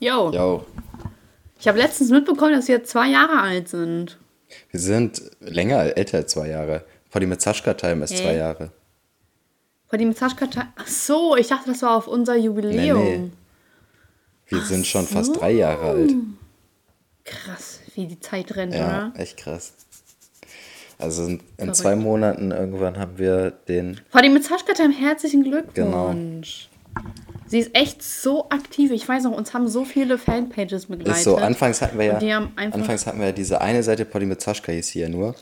Yo. Yo. Ich habe letztens mitbekommen, dass jetzt zwei Jahre alt sind. Wir sind länger, älter als zwei Jahre. Vor dem Time ist hey. zwei Jahre. Vor dem Time. Ach so, ich dachte, das war auf unser Jubiläum. Nee, nee. Wir Ach sind schon so. fast drei Jahre alt. Krass, wie die Zeit rennt, ja, oder? echt krass. Also in, in zwei Monaten irgendwann haben wir den. Vor dem Time herzlichen Glückwunsch. Genau. Sie ist echt so aktiv. Ich weiß noch, uns haben so viele Fanpages begleitet. Ist so, anfangs hatten wir ja, anfangs hatten wir ja diese eine Seite, Polly mit Zaschka hieß hier nur.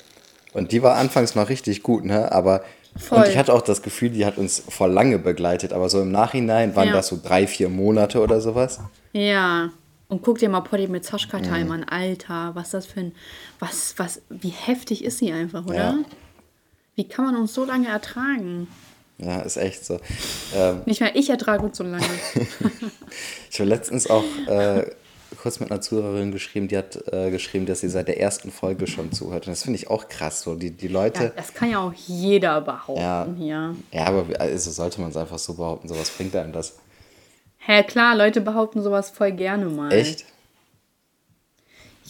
Und die war anfangs noch richtig gut, ne? Aber Voll. und ich hatte auch das Gefühl, die hat uns vor lange begleitet. Aber so im Nachhinein waren ja. das so drei, vier Monate oder sowas. Ja. Und guck dir mal Polly mit Zaschka Time mhm. an, Alter, was das für ein, was, was, wie heftig ist sie einfach, oder? Ja. Wie kann man uns so lange ertragen? Ja, ist echt so. Ähm, Nicht mehr ich ertrage uns so lange. ich habe letztens auch äh, kurz mit einer Zuhörerin geschrieben, die hat äh, geschrieben, dass sie seit der ersten Folge schon zuhört. Und das finde ich auch krass. So, die, die Leute. Ja, das kann ja auch jeder behaupten ja, hier. Ja, aber also sollte man es einfach so behaupten. So was bringt einem das. Hä, klar, Leute behaupten sowas voll gerne mal. Echt?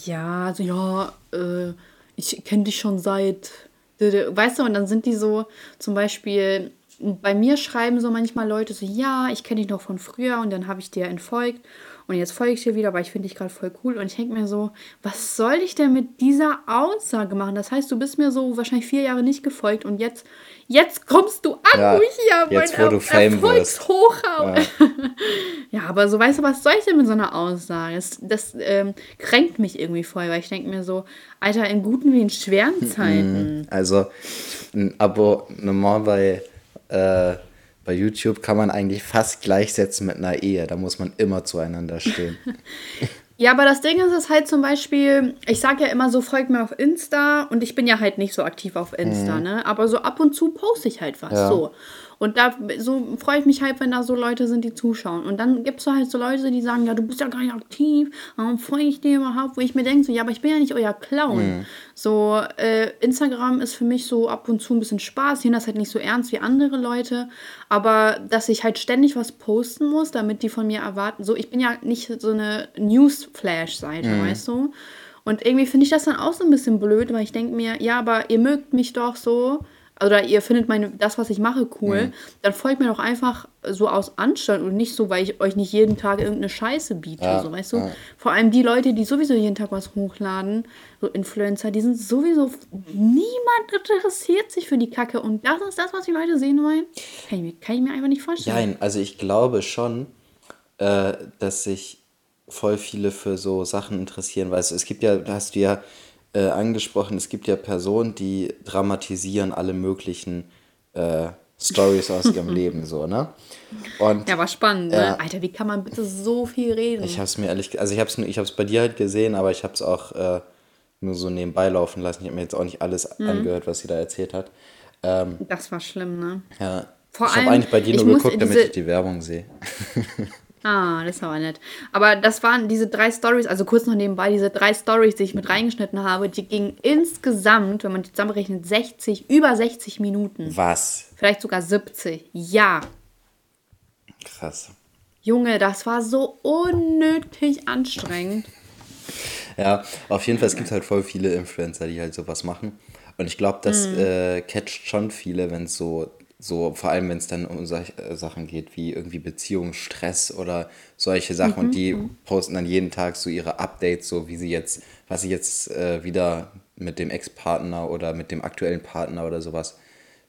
Ja, also ja, äh, ich kenne dich schon seit. Weißt du, und dann sind die so, zum Beispiel, bei mir schreiben so manchmal Leute so, ja, ich kenne dich noch von früher und dann habe ich dir entfolgt und jetzt folge ich dir wieder, weil ich finde dich gerade voll cool und ich denke mir so, was soll ich denn mit dieser Aussage machen? Das heißt, du bist mir so wahrscheinlich vier Jahre nicht gefolgt und jetzt, jetzt kommst du an, ja, wo ich hier jetzt, wo du Fame wirst. Ja. ja, aber so, weißt du, was soll ich denn mit so einer Aussage? Das, das ähm, kränkt mich irgendwie voll, weil ich denke mir so, Alter, in guten wie in schweren Zeiten. Also, ein Abonnement bei äh, bei YouTube kann man eigentlich fast gleichsetzen mit einer Ehe. Da muss man immer zueinander stehen. ja, aber das Ding ist es halt zum Beispiel, ich sage ja immer so, folgt mir auf Insta und ich bin ja halt nicht so aktiv auf Insta, mhm. ne? Aber so ab und zu poste ich halt was. Ja. So. Und da so freue ich mich halt, wenn da so Leute sind, die zuschauen. Und dann gibt es so halt so Leute, die sagen, ja, du bist ja gar nicht aktiv, warum folge ich dir überhaupt? Wo ich mir denke, so, ja, aber ich bin ja nicht euer Clown. Mhm. So, äh, Instagram ist für mich so ab und zu ein bisschen Spaß. Ich nehme das halt nicht so ernst wie andere Leute. Aber dass ich halt ständig was posten muss, damit die von mir erwarten. So, ich bin ja nicht so eine Newsflash-Seite, mhm. weißt du? Und irgendwie finde ich das dann auch so ein bisschen blöd, weil ich denke mir, ja, aber ihr mögt mich doch so oder ihr findet meine, das, was ich mache, cool, mhm. dann folgt mir doch einfach so aus Anstand und nicht so, weil ich euch nicht jeden Tag irgendeine Scheiße biete, ja, so, weißt du? Ja. Vor allem die Leute, die sowieso jeden Tag was hochladen, so Influencer, die sind sowieso, niemand interessiert sich für die Kacke und das ist das, was die Leute sehen wollen. Kann ich mir, kann ich mir einfach nicht vorstellen. Nein, also ich glaube schon, äh, dass sich voll viele für so Sachen interessieren, weißt du, es gibt ja, da hast du ja äh, angesprochen, es gibt ja Personen, die dramatisieren alle möglichen äh, Stories aus ihrem Leben, so, ne? Und, ja, war spannend, ne? Äh, Alter, wie kann man bitte so viel reden? Ich hab's mir ehrlich, also ich hab's, ich hab's bei dir halt gesehen, aber ich hab's auch äh, nur so nebenbei laufen lassen. Ich habe mir jetzt auch nicht alles mhm. angehört, was sie da erzählt hat. Ähm, das war schlimm, ne? Ja. Vor ich habe eigentlich bei dir nur geguckt, damit ich die Werbung sehe. Ah, das war nett. Aber das waren diese drei Stories, also kurz noch nebenbei, diese drei Stories, die ich mit reingeschnitten habe, die gingen insgesamt, wenn man die zusammenrechnet, 60, über 60 Minuten. Was? Vielleicht sogar 70. Ja. Krass. Junge, das war so unnötig anstrengend. Ja, auf jeden Fall, es gibt halt voll viele Influencer, die halt sowas machen. Und ich glaube, das mm. äh, catcht schon viele, wenn es so so, vor allem, wenn es dann um solche äh, Sachen geht wie irgendwie Beziehungsstress oder solche Sachen. Mhm. Und die mhm. posten dann jeden Tag so ihre Updates, so wie sie jetzt, was sie jetzt äh, wieder mit dem Ex-Partner oder mit dem aktuellen Partner oder sowas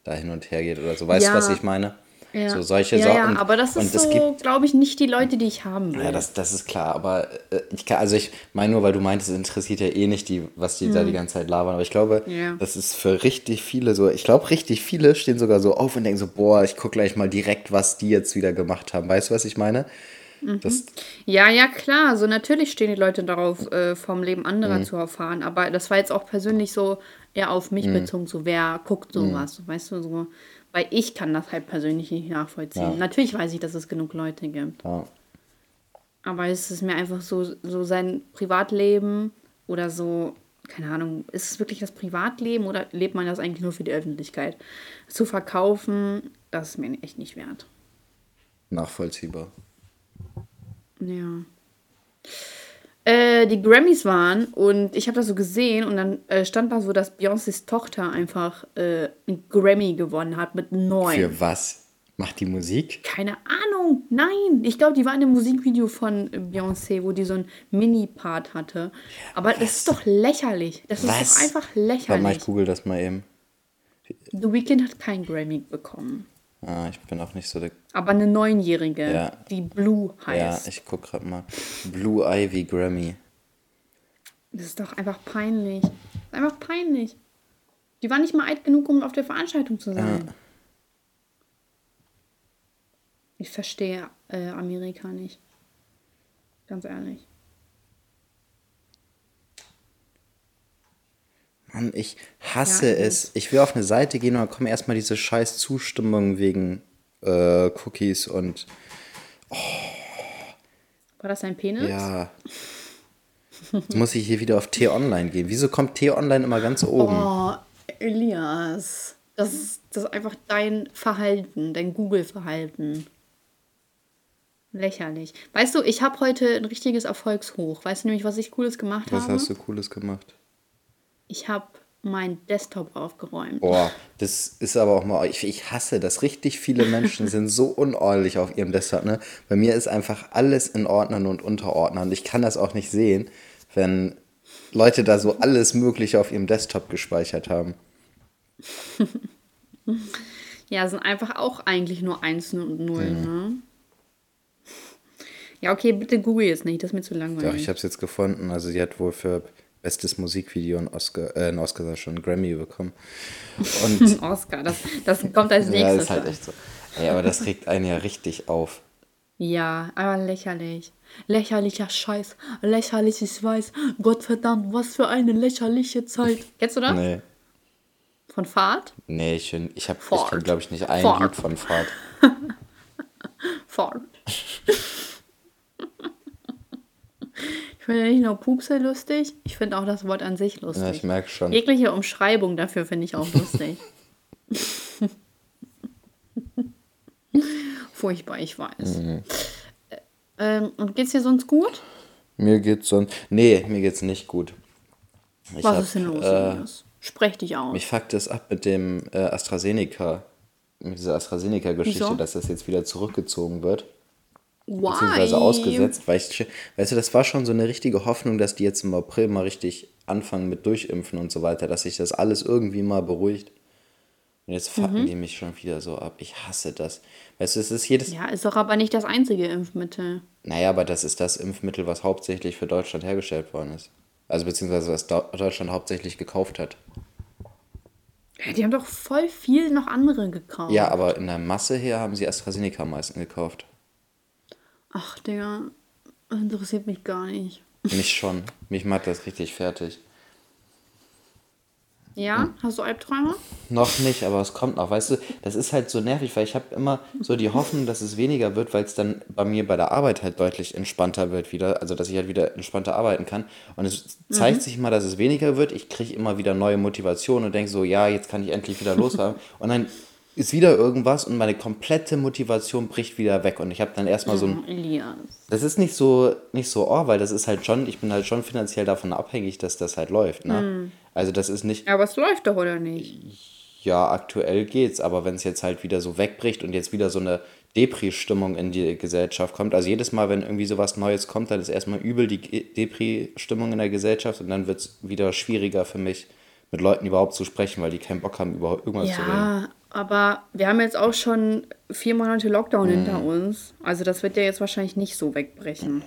da hin und her geht oder so. Weißt du, ja. was ich meine? Ja. So solche ja, Sorten. Ja, aber das ist und so, glaube ich, nicht die Leute, die ich haben will. Ja, das, das ist klar. Aber äh, ich kann, also ich meine nur, weil du meintest, es interessiert ja eh nicht, die, was die hm. da die ganze Zeit labern. Aber ich glaube, ja. das ist für richtig viele so. Ich glaube, richtig viele stehen sogar so auf und denken so, boah, ich gucke gleich mal direkt, was die jetzt wieder gemacht haben. Weißt du, was ich meine? Mhm. ja, ja, klar. So natürlich stehen die Leute darauf, äh, vom Leben anderer mhm. zu erfahren. Aber das war jetzt auch persönlich so eher auf mich mhm. bezogen, so wer guckt sowas, mhm. weißt du, so weil ich kann das halt persönlich nicht nachvollziehen. Ja. Natürlich weiß ich, dass es genug Leute gibt. Ja. Aber es ist mir einfach so, so sein Privatleben oder so, keine Ahnung, ist es wirklich das Privatleben oder lebt man das eigentlich nur für die Öffentlichkeit? Zu verkaufen, das ist mir echt nicht wert. Nachvollziehbar. Ja. Äh, die Grammys waren und ich habe das so gesehen und dann äh, stand da so, dass Beyoncés Tochter einfach äh, einen Grammy gewonnen hat mit neun. Für was? Macht die Musik? Keine Ahnung, nein. Ich glaube, die war in einem Musikvideo von Beyoncé, wo die so einen Mini-Part hatte. Aber das ist doch lächerlich. Das Was? ist doch einfach Warte mal, lächerlich. ich google das mal eben. The Weeknd hat keinen Grammy bekommen. Ah, ich bin auch nicht so der. Aber eine Neunjährige, Ja. die Blue Ja, heißt. ich guck grad mal. Blue Ivy Grammy. das ist doch einfach peinlich. Das ist einfach peinlich. Die war nicht mal alt genug, um auf der Veranstaltung zu sein. Ich verstehe äh, Amerika nicht. Ganz ehrlich. Mann, ich hasse Ja, es. Ich will auf eine Seite gehen und dann kommen erstmal diese scheiß Zustimmungen wegen äh, Cookies und War das ein Penis? ja. Jetzt muss ich hier wieder auf T-Online gehen. Wieso kommt T-Online immer ganz oben? Oh, Elias. Das ist, das ist einfach dein Verhalten, dein Google-Verhalten. Lächerlich. Weißt du, ich habe heute ein richtiges Erfolgshoch. Weißt du nämlich, was ich Cooles gemacht Was habe? hast du Cooles gemacht? Ich habe meinen Desktop aufgeräumt. Boah, das ist aber auch mal, ich, ich hasse das. Richtig viele Menschen sind so unordentlich auf ihrem Desktop. Ne? Bei mir ist einfach alles in Ordnern und Unterordnern. Ich kann das auch nicht sehen, wenn Leute da so alles Mögliche auf ihrem Desktop gespeichert haben. Ja, sind einfach auch eigentlich nur Einsen und Nullen, ne? Ja, okay, bitte google jetzt nicht, das ist mir zu Doch, langweilig. ich habe es jetzt gefunden. Also sie hat wohl für bestes Musikvideo einen Oscar, äh, einen Oscar schon, einen Grammy bekommen. Und Oscar, das, das kommt als ja, nächstes. ist halt echt so. Ey, aber das regt einen ja richtig auf. Ja, aber lächerlich. Lächerlicher Scheiß. Lächerlich, ich weiß. Gottverdammt, was für eine lächerliche Zeit. Kennst du das? Nee. Von Fahrt? Nee, ich, ich, hab- ich kenne, glaube ich, nicht ein Fahrt. Lied von Fahrt. Fahrt. Ich finde nicht nur Pupse lustig, ich finde auch das Wort an sich lustig. Ja, ich merke schon. Jegliche Umschreibung dafür finde ich auch lustig. Furchtbar, ich weiß. Mhm. Ähm, und geht's dir sonst gut? Mir geht's sonst. Nee, mir geht's nicht gut. Ich Was hab, ist denn los? Äh? Sprech dich aus. mich fuckt es ab mit dem äh, AstraZeneca, mit dieser AstraZeneca-Geschichte, dass das jetzt wieder zurückgezogen wird. Why? Beziehungsweise ausgesetzt, weil ich, weißt du, das war schon so eine richtige Hoffnung, dass die jetzt im April mal richtig anfangen mit Durchimpfen und so weiter, dass sich das alles irgendwie mal beruhigt. Und jetzt Mhm. fucken die mich schon wieder so ab. Ich hasse das. Weißt du, es ist jedes. Ja, ist doch aber nicht das einzige Impfmittel. Naja, aber das ist das Impfmittel, was hauptsächlich für Deutschland hergestellt worden ist. Also beziehungsweise was Deu- Deutschland hauptsächlich gekauft hat. Ja, Die haben doch voll viel noch andere gekauft. Ja, aber in der Masse her haben sie AstraZeneca am meisten gekauft. Ach, Digga, interessiert mich gar nicht. Mich schon. Mich macht das richtig fertig. Ja, Hm. hast du Albträume? Noch nicht, aber es kommt noch. Weißt du, das ist halt so nervig, weil ich habe immer so die Hoffnung, dass es weniger wird, weil es dann bei mir bei der Arbeit halt deutlich entspannter wird wieder. Also, dass ich halt wieder entspannter arbeiten kann. Und es zeigt sich mal, dass es weniger wird. Ich kriege immer wieder neue Motivation und denke so, ja, jetzt kann ich endlich wieder losfahren. und dann ist wieder irgendwas und meine komplette Motivation bricht wieder weg. Und ich habe dann erstmal so ein Elias. das ist nicht so, nicht so, oh, weil das ist halt schon, ich bin halt schon finanziell davon abhängig, dass das halt läuft, ne? Also das ist nicht, Ja, aber es läuft doch, oder nicht? ja, aktuell geht's, aber wenn es jetzt halt wieder so wegbricht und jetzt wieder so eine Depri-Stimmung in die Gesellschaft kommt, also jedes Mal, wenn irgendwie sowas Neues kommt, dann ist erstmal übel die Depri-Stimmung in der Gesellschaft und dann wird es wieder schwieriger für mich, mit Leuten überhaupt zu sprechen, weil die keinen Bock haben, über irgendwas zu reden. Ja, aber wir haben jetzt auch schon vier Monate Lockdown Mhm. hinter uns. Also das wird ja jetzt wahrscheinlich nicht so wegbrechen.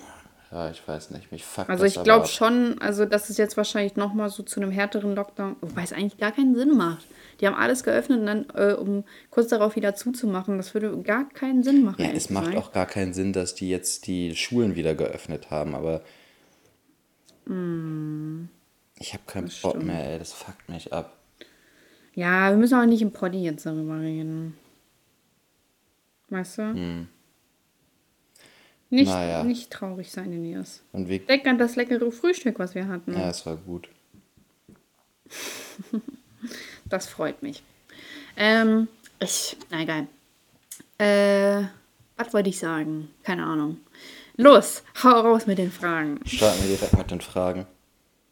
Ja, ich weiß nicht, mich fuckt Also ich glaube schon, also dass es jetzt wahrscheinlich nochmal so zu einem härteren Lockdown, wobei es eigentlich gar keinen Sinn macht. Die haben alles geöffnet und dann, äh, um kurz darauf wieder zuzumachen, das würde gar keinen Sinn machen. Ja, es macht gesagt. auch gar keinen Sinn, dass die jetzt die Schulen wieder geöffnet haben, aber ich habe keinen Bock mehr, ey, das fuckt mich ab. Ja, wir müssen auch nicht im Poddy jetzt darüber reden. Weißt du? Nicht, Hm. Naja. nicht traurig sein, Elias. Und wie, Denk an das leckere Frühstück, was wir hatten. ja, es war gut. Das freut mich. Ähm, ich, na egal. Äh, was wollte ich sagen? Keine Ahnung. Los, hau raus mit den Fragen. Starten wir direkt mit den Fragen.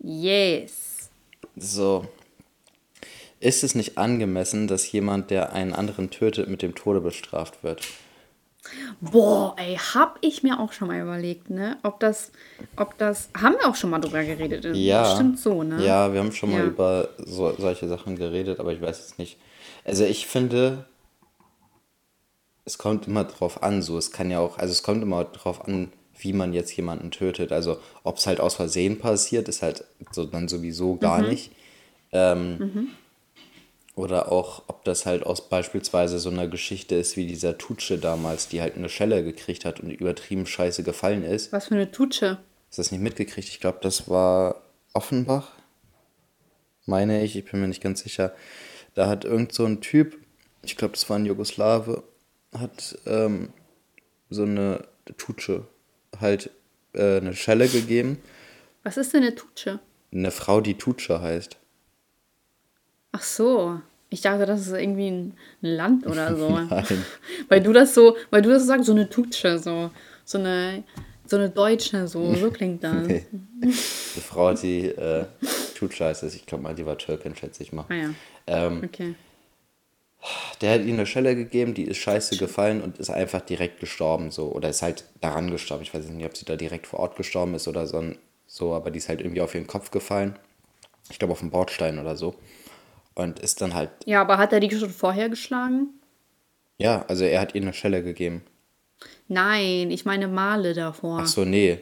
Yes. So. Ist es nicht angemessen, dass jemand, der einen anderen tötet, mit dem Tode bestraft wird? Boah, ey, hab ich mir auch schon mal überlegt, ne? Ob das, ob das, haben wir auch schon mal drüber geredet? Ja. Stimmt so, ne? Ja, wir haben schon mal Ja. über so, solche Sachen geredet, aber ich weiß jetzt nicht. Also ich finde, es kommt immer drauf an, so, es kann ja auch, also es kommt immer drauf an, wie man jetzt jemanden tötet. Also ob es halt aus Versehen passiert, ist halt so dann sowieso gar nicht. Ähm, Oder auch, ob das halt aus beispielsweise so einer Geschichte ist wie dieser Tutsche damals, die halt eine Schelle gekriegt hat und übertrieben scheiße gefallen ist. Was für eine Tutsche. Du das nicht mitgekriegt? Ich glaube, das war Offenbach. Meine ich, ich bin mir nicht ganz sicher. Da hat irgend so ein Typ, ich glaube, das war ein Jugoslawe, hat ähm, so eine Tutsche halt äh, eine Schelle gegeben. Was ist denn eine Tutsche? Eine Frau, die Tutsche heißt. Ach so. Ich dachte, das ist irgendwie ein, Land oder so. Nein. Weil du das so, weil du das so sagst, so eine Tutsche, so, so eine, so eine Deutsche, so, so klingt das. Nee. Eine Frau, die äh, Tutsche heißt. Ich glaube mal, die war Türkin, schätze ich mal. Ah ja, Ähm, okay. Der hat ihm eine Schelle gegeben, die ist scheiße gefallen und ist einfach direkt gestorben, so. Oder ist halt daran gestorben. Ich weiß nicht, ob sie da direkt vor Ort gestorben ist oder so, so aber die ist halt irgendwie auf ihren Kopf gefallen. Ich glaube, auf den Bordstein oder so. Und ist dann halt, Ja, aber hat er die schon vorher geschlagen? ja, also er hat ihr eine Schelle gegeben. Nein, ich meine Male davor. Ach so, nee.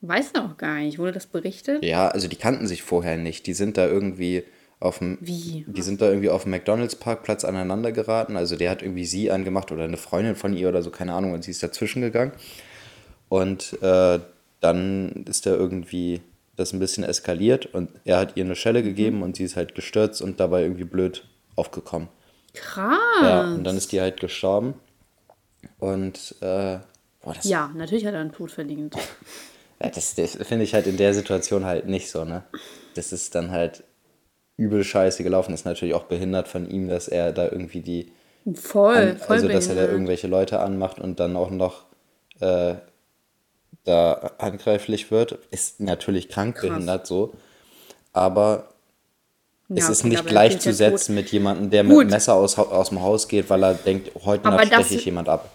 Weiß er auch gar nicht. Wurde das berichtet? Ja, also die kannten sich vorher nicht. Die sind da irgendwie auf dem. Wie? Die sind da irgendwie auf dem McDonalds-Parkplatz aneinander geraten. Also der hat irgendwie sie angemacht oder eine Freundin von ihr oder so, keine Ahnung, und sie ist dazwischen gegangen. Und äh, dann ist da irgendwie das ein bisschen eskaliert und er hat ihr eine Schelle gegeben und sie ist halt gestürzt und dabei irgendwie blöd aufgekommen. Krass. Ja, und dann ist die halt gestorben. Und äh, boah, das, Ja, natürlich hat er einen Tod verdient. Ja, das, das finde ich halt in der Situation halt nicht so, ne? Das ist dann halt übel scheiße gelaufen. Ist natürlich auch behindert von ihm, dass er da irgendwie die. Voll, an, voll also, dass er da irgendwelche Leute anmacht und dann auch noch äh, da handgreiflich wird. Ist natürlich krank Krass. behindert so. Aber es Ja, ist gut, nicht gleichzusetzen mit jemandem, der mit Gut. dem Messer aus, aus dem Haus geht, weil er denkt, heute Nacht steche ich jemand ab.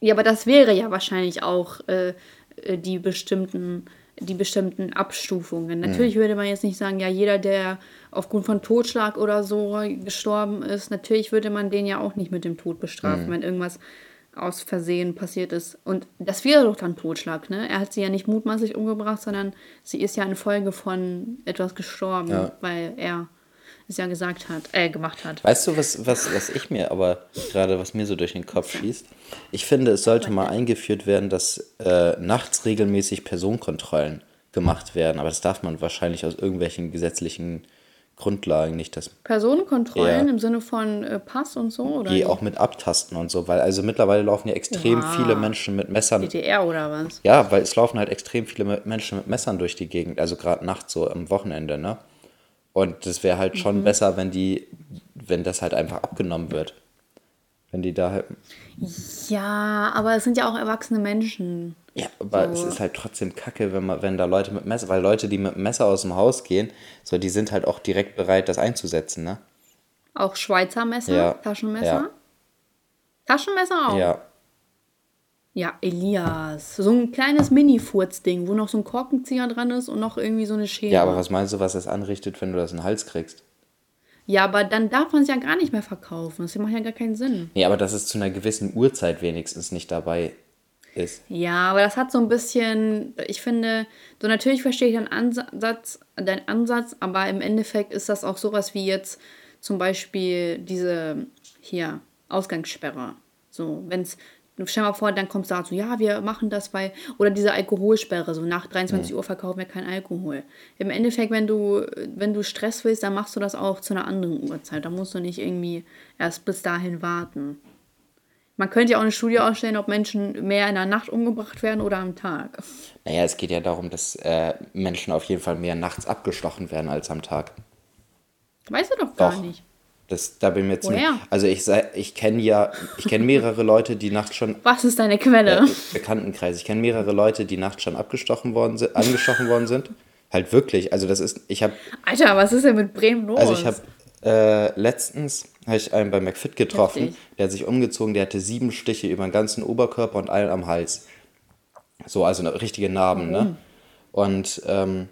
Ja, aber das wäre ja wahrscheinlich auch äh, äh, die bestimmten die bestimmten Abstufungen. Natürlich würde man jetzt nicht sagen, ja, jeder, der aufgrund von Totschlag oder so gestorben ist, natürlich würde man den ja auch nicht mit dem Tod bestrafen, wenn irgendwas aus Versehen passiert ist. Und das wäre doch dann Totschlag, ne? Er hat sie ja nicht mutmaßlich umgebracht, sondern sie ist ja infolge von etwas gestorben, Ja. weil er es ja gesagt hat, äh, gemacht hat. Weißt du, was, was, was ich mir aber gerade, was mir so durch den Kopf schießt? Ich finde, es sollte mal eingeführt werden, dass äh, nachts regelmäßig Personenkontrollen gemacht werden. Aber das darf man wahrscheinlich aus irgendwelchen gesetzlichen Grundlagen nicht, dass Personenkontrollen Ja. im Sinne von äh, Pass und so oder die auch mit abtasten und so, weil also mittlerweile laufen ja extrem Wow. viele Menschen mit Messern. DDR oder was? Ja, weil es laufen halt extrem viele Me- Menschen mit Messern durch die Gegend, also gerade nachts so am Wochenende, ne? Und das wäre halt Mhm. schon besser, wenn die, wenn das halt einfach abgenommen wird. Wenn die da halt. Ja, aber es sind ja auch erwachsene Menschen. Ja, aber So. es ist halt trotzdem kacke, wenn man, wenn da Leute mit Messer, weil Leute, die mit Messer aus dem Haus gehen, so die sind halt auch direkt bereit, das einzusetzen, ne? Auch Schweizer Messer, Ja. Taschenmesser. Ja. Taschenmesser auch. Ja. Ja, Elias. So ein kleines Mini-Furz-Ding, wo noch so ein Korkenzieher dran ist und noch irgendwie so eine Schere. Ja, aber was meinst du, was das anrichtet, wenn du das in den Hals kriegst? Ja, aber dann darf man es ja gar nicht mehr verkaufen. Das macht ja gar keinen Sinn. Nee, aber dass es zu einer gewissen Uhrzeit wenigstens nicht dabei ist. Ja, aber das hat so ein bisschen, ich finde, so natürlich verstehe ich deinen Ansatz, deinen Ansatz, aber im Endeffekt ist das auch sowas wie jetzt zum Beispiel diese hier Ausgangssperre. So, wenn es, stell mal vor, dann kommt da so, ja, wir machen das, weil, oder diese Alkoholsperre, so nach 23 Uhr verkaufen wir keinen Alkohol. Im Endeffekt, wenn du, wenn du Stress willst, dann machst du das auch zu einer anderen Uhrzeit. Da musst du nicht irgendwie erst bis dahin warten. Man könnte ja auch eine Studie ausstellen, ob Menschen mehr in der Nacht umgebracht werden oder am Tag. Naja, es geht ja darum, dass äh, Menschen auf jeden Fall mehr nachts abgestochen werden als am Tag. Weißt du doch gar Doch. nicht. Das, da bin ich mir ziemlich. Also ich, ich kenne ja, ich kenne mehrere Leute, die nachts schon. Was ist deine Quelle? Äh, Bekanntenkreis. Ich kenne mehrere Leute, die nachts schon abgestochen worden sind, angestochen worden sind. Halt wirklich. Also das ist, ich habe. Alter, was ist denn mit Bremen los? Also ich habe äh, letztens habe ich einen bei McFit getroffen, Heftig. der hat sich umgezogen, der hatte sieben Stiche über den ganzen Oberkörper und einen am Hals. So, also richtige Narben, ne? Warum? ne? Und ähm,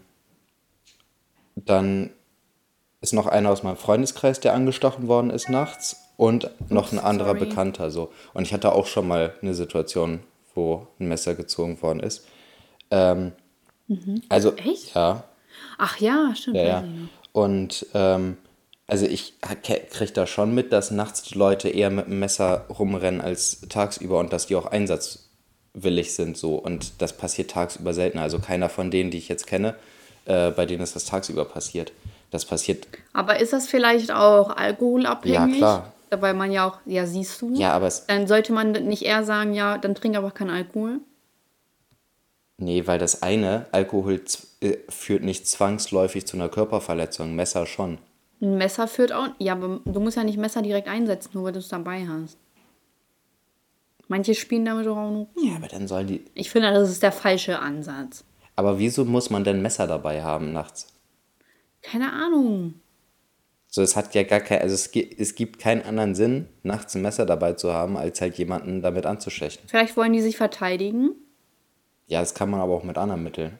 dann ist noch einer aus meinem Freundeskreis, der angestochen worden ist nachts und noch ein anderer Sorry. Bekannter so. Und ich hatte auch schon mal eine Situation, wo ein Messer gezogen worden ist. Ähm, mhm. Also echt? Ja. Ach ja, stimmt. Ja, ja. Und ähm, also ich kriege da schon mit, dass nachts die Leute eher mit dem Messer rumrennen als tagsüber und dass die auch einsatzwillig sind so. Und das passiert tagsüber seltener. Also keiner von denen, die ich jetzt kenne, äh, bei denen ist das tagsüber passiert. Das passiert. Aber ist das vielleicht auch alkoholabhängig? Ja, klar. Weil man ja auch, ja, siehst du. Ja, aber es. Dann sollte man nicht eher sagen, ja, dann trink aber keinen Alkohol. Nee, weil das eine, Alkohol äh, führt nicht zwangsläufig zu einer Körperverletzung, Messer schon. Ein Messer führt auch. Ja, aber du musst ja nicht Messer direkt einsetzen, nur weil du es dabei hast. Manche spielen damit auch noch. Ja, aber dann sollen die. Ich finde, das ist der falsche Ansatz. Aber wieso muss man denn Messer dabei haben nachts? Keine Ahnung. So, es hat ja gar kein, also es, es gibt keinen anderen Sinn, nachts ein Messer dabei zu haben, als halt jemanden damit anzustechen. Vielleicht wollen die sich verteidigen? Ja, das kann man aber auch mit anderen Mitteln.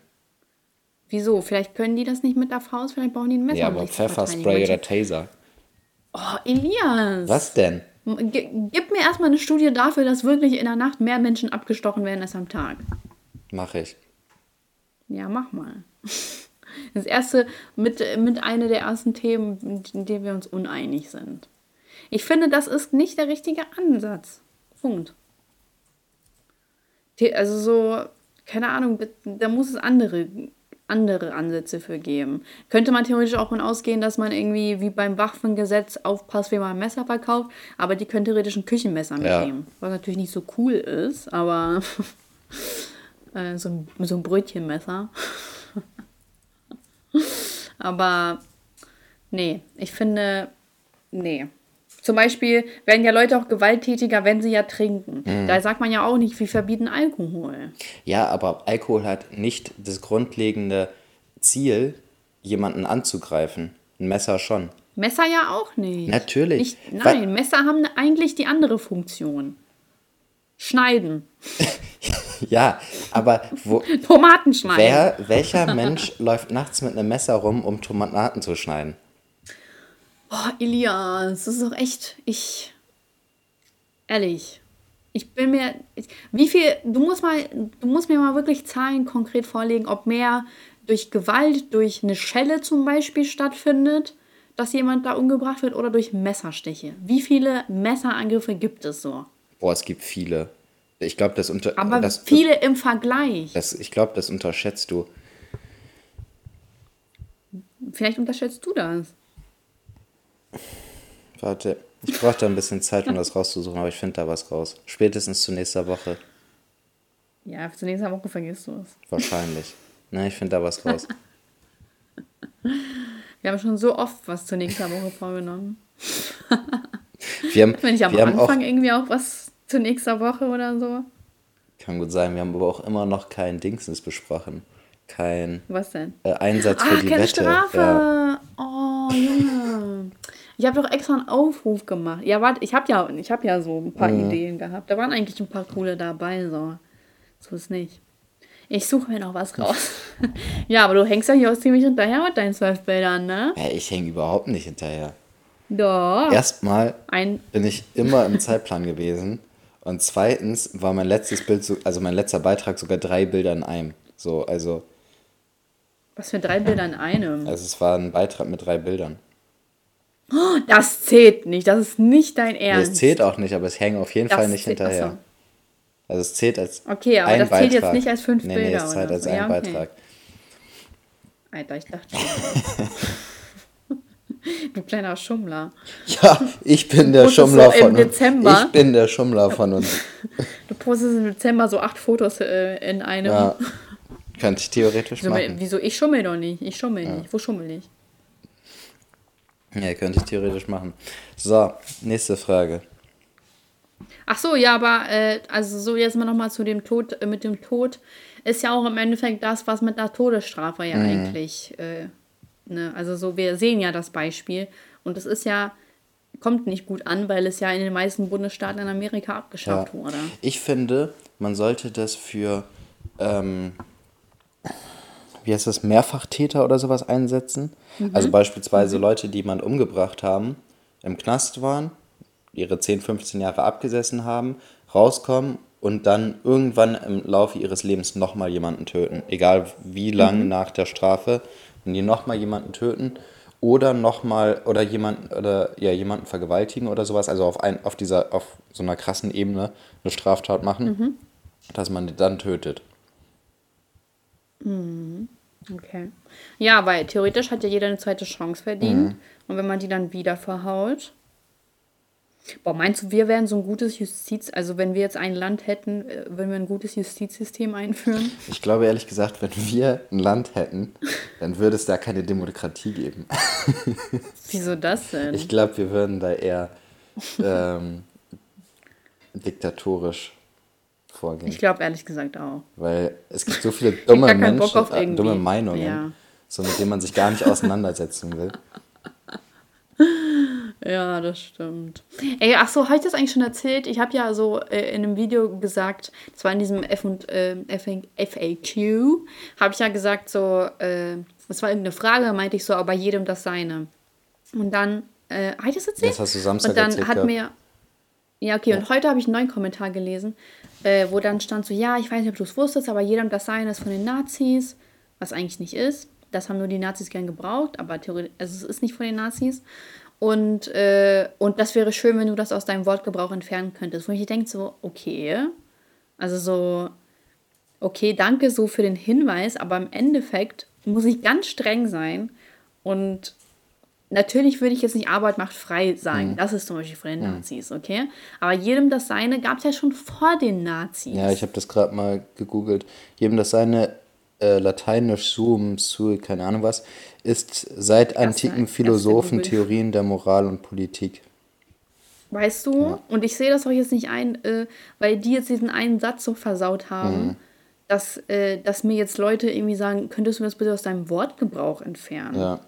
Wieso? Vielleicht können die das nicht mit der Faust, vielleicht brauchen die ein Messer. Ja, aber Pfefferspray oder Taser. Oh, Elias. Was denn? Gib mir erstmal eine Studie dafür, dass wirklich in der Nacht mehr Menschen abgestochen werden als am Tag. Mach ich. Ja, mach mal. Das erste, mit, mit einer der ersten Themen, in denen wir uns uneinig sind. Ich finde, das ist nicht der richtige Ansatz. Punkt. Also so, keine Ahnung, da muss es andere, andere Ansätze für geben. Könnte man theoretisch auch von ausgehen, dass man irgendwie wie beim Waffengesetz aufpasst, wie man ein Messer verkauft, aber die können theoretisch ein Küchenmesser mitnehmen. Ja. Was natürlich nicht so cool ist, aber äh, so, ein, so ein Brötchenmesser. Aber nee, ich finde, nee. Zum Beispiel werden ja Leute auch gewalttätiger, wenn sie ja trinken. Mhm. Da sagt man ja auch nicht, wir verbieten Alkohol. Ja, aber Alkohol hat nicht das grundlegende Ziel, jemanden anzugreifen. Ein Messer schon. Messer ja auch nicht. Natürlich. Nicht, nein, Weil Messer haben eigentlich die andere Funktion. Schneiden. ja, aber wo. Tomaten schneiden. Wer, welcher Mensch läuft nachts mit einem Messer rum, um Tomaten zu schneiden? Boah, Elias, das ist doch echt. Ich. Ehrlich. Ich bin mir. Wie viel. Du musst mal. Du musst mir mal wirklich Zahlen konkret vorlegen, ob mehr durch Gewalt, durch eine Schelle zum Beispiel stattfindet, dass jemand da umgebracht wird, oder durch Messerstiche. Wie viele Messerangriffe gibt es so? Boah, es gibt viele. Ich glaube, das unter. Aber das, viele im Vergleich. Das, ich glaube, das unterschätzt du. Vielleicht unterschätzt du das. Warte, ich brauche da ein bisschen Zeit, um das rauszusuchen, aber ich finde da was raus. Spätestens zu nächster Woche. Ja, zu nächster Woche vergisst du es. Wahrscheinlich. Ne, ich finde da was raus. Wir haben schon so oft was zur nächsten Woche vorgenommen. Wir haben, Wenn ich am Anfang auch, irgendwie auch was zu nächster Woche oder so. Kann gut sein. Wir haben aber auch immer noch kein Dingsens besprochen. Kein Was denn? Äh, Einsatz für Ach, die keine Wette. Strafe. Ja. Oh, Junge. Ich habe doch extra einen Aufruf gemacht. Ja, warte, ich habe ja, hab ja so ein paar mhm. Ideen gehabt. Da waren eigentlich ein paar coole dabei. So, so ist nicht. Ich suche mir noch was raus. ja, aber du hängst ja hier auch ziemlich hinterher mit deinen zwölf Bildern, ne? Ja, ich hänge überhaupt nicht hinterher. Doch. Erstmal bin ich immer im Zeitplan gewesen. Und zweitens war mein letztes Bild, so, also mein letzter Beitrag sogar drei Bilder in einem. So, also. Was für drei Bilder in einem? Also es war ein Beitrag mit drei Bildern. Oh, das zählt nicht, das ist nicht dein Ernst. Nee, es zählt auch nicht, aber es hängt auf jeden das Fall nicht hinterher. Achso. Also es zählt als Okay, aber das zählt jetzt nicht als fünf nee, Bilder. Nee, es zählt als ein okay. Beitrag. Alter, ich dachte schon. Du kleiner Schummler. Ja, ich bin der Schummler so von uns. Ich bin der Schummler von uns. Du postest im Dezember so acht Fotos äh, in einem. Ja, könnte ich theoretisch wieso, machen. Wieso? Ich schummel doch nicht. Ich schummel ja. nicht. Wo schummel ich? Ja, könnte ich theoretisch machen. So, nächste Frage. Ach so, ja, aber äh, also so jetzt mal nochmal zu dem Tod, äh, mit dem Tod ist ja auch im Endeffekt das, was mit der Todesstrafe ja mhm. eigentlich, äh, ne, also so, wir sehen ja das Beispiel und es ist ja, kommt nicht gut an, weil es ja in den meisten Bundesstaaten in Amerika abgeschafft ja. wurde. Ich finde, man sollte das für, ähm, wie heißt das, Mehrfachtäter oder sowas einsetzen. Mhm. Also beispielsweise mhm. Leute, die jemand umgebracht haben, im Knast waren, ihre 10, 15 Jahre abgesessen haben, rauskommen und dann irgendwann im Laufe ihres Lebens nochmal jemanden töten. Egal wie lange mhm. nach der Strafe, wenn die nochmal jemanden töten oder nochmal oder jemanden oder ja jemanden vergewaltigen oder sowas, also auf ein, auf dieser, auf so einer krassen Ebene eine Straftat machen, mhm. dass man die dann tötet. Mhm. Okay. Ja, weil theoretisch hat ja jeder eine zweite Chance verdient. Mhm. Und wenn man die dann wieder verhaut, Boah, meinst du, wir wären so ein gutes Justiz, also wenn wir jetzt ein Land hätten, äh, würden wir ein gutes Justizsystem einführen? Ich glaube ehrlich gesagt, wenn wir ein Land hätten, dann würde es da keine Demokratie geben. Wieso das denn? Ich glaube, wir würden da eher ähm, diktatorisch vorgehen. Ich glaube ehrlich gesagt auch. Weil es gibt so viele dumme Menschen, äh, dumme Meinungen, ja. so mit denen man sich gar nicht auseinandersetzen will. Ja, das stimmt. Ey, ach so, habe ich das eigentlich schon erzählt? Ich habe ja so äh, in einem Video gesagt, das war in diesem F und äh, FAQ, habe ich ja gesagt so, äh, das war irgendeine Frage, meinte ich so, aber jedem das seine. Und dann, äh, habe ich das erzählt? Das hast du Samstag Und dann erzählt, hat ja. mir, ja okay, ja. und heute habe ich einen neuen Kommentar gelesen, äh, wo dann stand so, ja, ich weiß nicht, ob du es wusstest, aber jedem das seine ist von den Nazis, was eigentlich nicht ist. Das haben nur die Nazis gern gebraucht, aber theoretisch, also es ist nicht von den Nazis. Und, äh, und das wäre schön, wenn du das aus deinem Wortgebrauch entfernen könntest. Wo ich denke so, okay, also so, okay, danke so für den Hinweis, aber im Endeffekt muss ich ganz streng sein und natürlich würde ich jetzt nicht Arbeit macht frei sagen. Mhm. Das ist zum Beispiel von den mhm. Nazis, okay? Aber jedem das Seine gab es ja schon vor den Nazis. Ja, ich habe das gerade mal gegoogelt. Jedem das Seine äh, lateinisch sum, su, keine Ahnung was, ist seit antiken Philosophen Theorien der Moral und Politik. Weißt du? Ja. Und ich sehe das auch jetzt nicht ein, äh, weil die jetzt diesen einen Satz so versaut haben, mhm. dass, äh, dass mir jetzt Leute irgendwie sagen, könntest du mir das bitte aus deinem Wortgebrauch entfernen? Ja.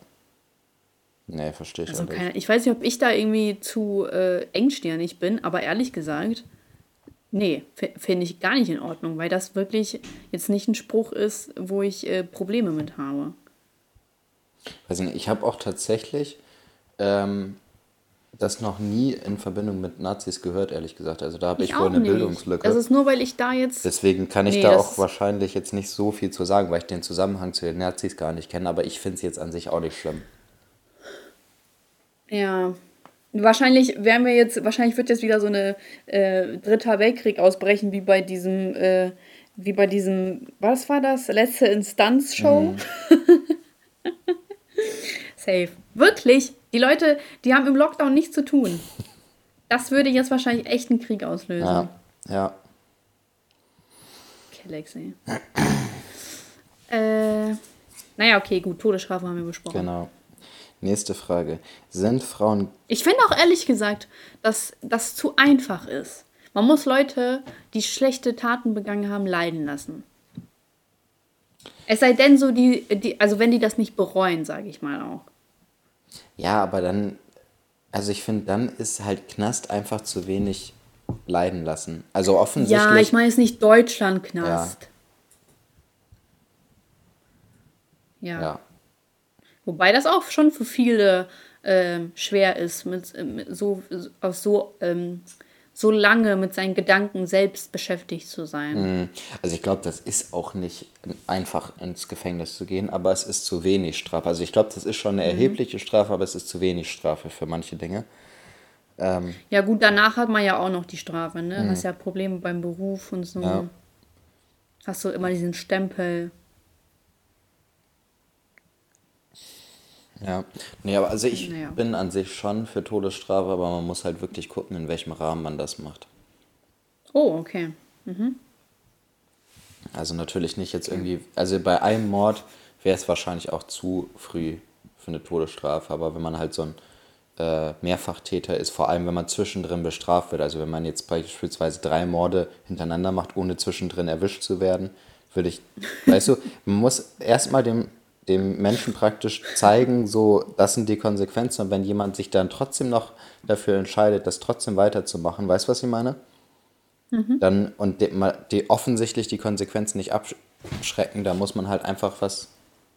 Nee, verstehe ich also keine, Ich weiß nicht, ob ich da irgendwie zu äh, engstirnig bin, aber ehrlich gesagt, nee, finde ich gar nicht in Ordnung, weil das wirklich jetzt nicht ein Spruch ist, wo ich äh, Probleme mit habe. Weiß nicht, ich habe auch tatsächlich ähm, das noch nie in Verbindung mit Nazis gehört, ehrlich gesagt. Also da habe ich, ich wohl eine nicht. Bildungslücke. Das ist nur, weil ich da jetzt. Deswegen kann ich nee, da auch wahrscheinlich jetzt nicht so viel zu sagen, weil ich den Zusammenhang zu den Nazis gar nicht kenne. Aber ich finde es jetzt an sich auch nicht schlimm. Ja. Wahrscheinlich werden wir jetzt, wahrscheinlich wird jetzt wieder so eine äh, dritter Weltkrieg ausbrechen, wie bei diesem, äh, wie bei diesem, was war das? Letzte Instanz-Show. Mhm. Safe. Wirklich. Die Leute, die haben im Lockdown nichts zu tun. Das würde jetzt wahrscheinlich echt einen Krieg auslösen. Ja. ja. Galaxy. äh, naja, okay, gut. Todesstrafe haben wir besprochen. Genau. Nächste Frage. Sind Frauen. Ich finde auch ehrlich gesagt, dass das zu einfach ist. Man muss Leute, die schlechte Taten begangen haben, leiden lassen. Es sei denn so, die, die also wenn die das nicht bereuen, sage ich mal auch. Ja, aber dann, also ich finde, dann ist halt Knast einfach zu wenig leiden lassen. Also offensichtlich. Ja, ich meine es nicht Deutschland-Knast. Ja. ja. ja. Wobei das auch schon für viele äh, schwer ist, mit, mit so, auf so ähm, so lange mit seinen Gedanken selbst beschäftigt zu sein. Mhm. Also ich glaube, das ist auch nicht einfach ins Gefängnis zu gehen, aber es ist zu wenig Strafe. Also ich glaube, das ist schon eine mhm. erhebliche Strafe, aber es ist zu wenig Strafe für manche Dinge. Ähm, ja gut, danach hat man ja auch noch die Strafe, ne? Mhm. Hast ja Probleme beim Beruf und so. Ja. Hast du immer diesen Stempel. Ja, nee, aber also ich naja. bin an sich schon für Todesstrafe, aber man muss halt wirklich gucken, in welchem Rahmen man das macht. Oh, okay. Mhm. Also natürlich nicht jetzt irgendwie, also bei einem Mord wäre es wahrscheinlich auch zu früh für eine Todesstrafe, aber wenn man halt so ein äh, Mehrfachtäter ist, vor allem wenn man zwischendrin bestraft wird. Also wenn man jetzt beispielsweise drei Morde hintereinander macht, ohne zwischendrin erwischt zu werden, würde ich, weißt du, man muss erstmal dem, dem Menschen praktisch zeigen, so, das sind die Konsequenzen. Und wenn jemand sich dann trotzdem noch dafür entscheidet, das trotzdem weiterzumachen, weißt du, was ich meine? Mhm. Dann, und die, die offensichtlich die Konsequenzen nicht abschrecken, da muss man halt einfach was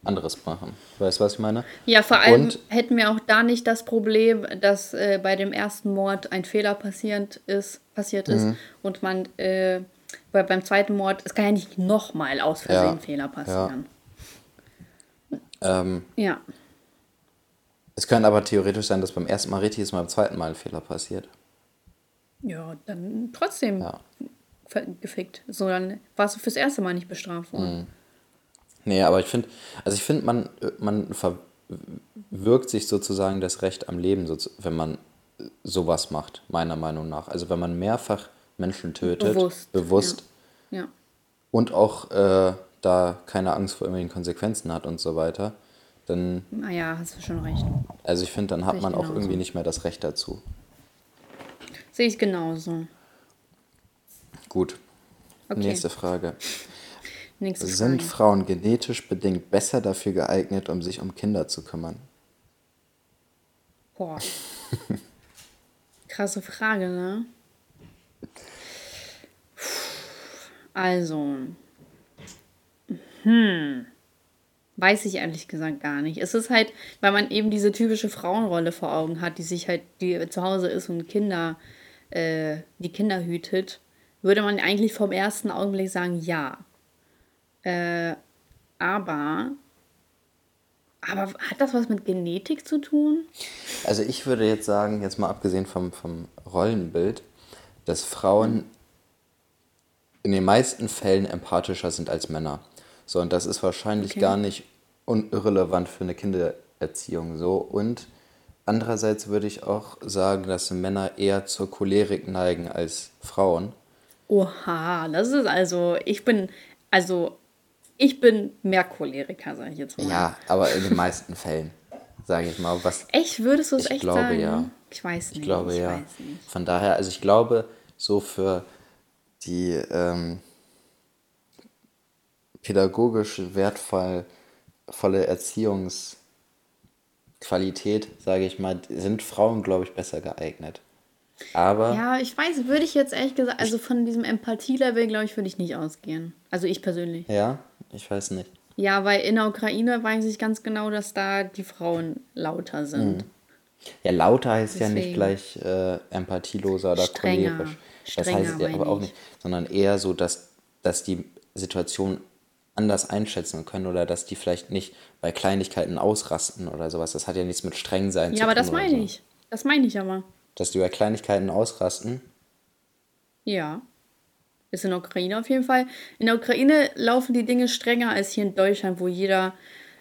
anderes machen. Weißt du, was ich meine? Ja, vor allem und, hätten wir auch da nicht das Problem, dass äh, bei dem ersten Mord ein Fehler passiert ist, passiert ist mhm. und man äh, weil beim zweiten Mord, es kann ja nicht nochmal aus Versehen ja, Fehler passieren. Ja. Ähm, ja. Es kann aber theoretisch sein, dass beim ersten Mal richtig ist, beim zweiten Mal ein Fehler passiert. Ja, dann trotzdem ja. gefickt. So, dann warst du fürs erste Mal nicht bestraft worden. Mhm. Nee, aber ich finde, also ich finde, man, man verwirkt sich sozusagen das Recht am Leben, wenn man sowas macht, meiner Meinung nach. Also wenn man mehrfach Menschen tötet, bewusst, bewusst ja. Ja. und auch äh, da keine Angst vor irgendwelchen Konsequenzen hat und so weiter, dann. Naja, hast du schon recht. Also ich finde, dann hat man auch irgendwie nicht mehr das Recht dazu. Sehe ich genauso. Gut. Okay. Nächste Frage. Nächste Frage. Sind Frauen genetisch bedingt besser dafür geeignet, um sich um Kinder zu kümmern? Boah. Krasse Frage, ne? Also, hm, weiß ich ehrlich gesagt gar nicht. Es ist halt, weil man eben diese typische Frauenrolle vor Augen hat, die sich halt, die zu Hause ist und Kinder, äh, die Kinder hütet, würde man eigentlich vom ersten Augenblick sagen, ja. Äh, aber, aber hat das was mit Genetik zu tun? Also ich würde jetzt sagen, jetzt mal abgesehen vom, vom Rollenbild, dass Frauen in den meisten Fällen empathischer sind als Männer. So, und das ist wahrscheinlich okay. gar nicht irrelevant für eine Kindererziehung so. Und andererseits würde ich auch sagen, dass Männer eher zur Cholerik neigen als Frauen. Oha, das ist also, ich bin, also, ich bin mehr Choleriker, sage ich jetzt mal. Ja, aber in den meisten Fällen, sage ich mal. Was, echt, würdest du es echt glaube, sagen? Ja. Ich weiß nicht. Ich glaube, ich ja. Von daher, also ich glaube, so für die ähm, pädagogisch wertvolle Erziehungsqualität, sage ich mal, sind Frauen, glaube ich, besser geeignet. Aber. Ja, ich weiß, würde ich jetzt ehrlich gesagt, also von diesem Empathie-Level, glaube ich, würde ich nicht ausgehen. Also ich persönlich. Ja, ich weiß nicht. Ja, weil in der Ukraine weiß ich ganz genau, dass da die Frauen lauter sind. Mhm. Ja, lauter heißt Deswegen. ja nicht gleich äh, empathieloser oder Strenger. cholerisch. Das heißt ja aber auch nicht, sondern eher so, dass, dass die Situation anders einschätzen können oder dass die vielleicht nicht bei Kleinigkeiten ausrasten oder sowas. Das hat ja nichts mit streng sein ja, zu tun. Ja, aber das meine so. ich. Das meine ich aber. Dass die bei Kleinigkeiten ausrasten? Ja. Ist in der Ukraine auf jeden Fall. In der Ukraine laufen die Dinge strenger als hier in Deutschland, wo jeder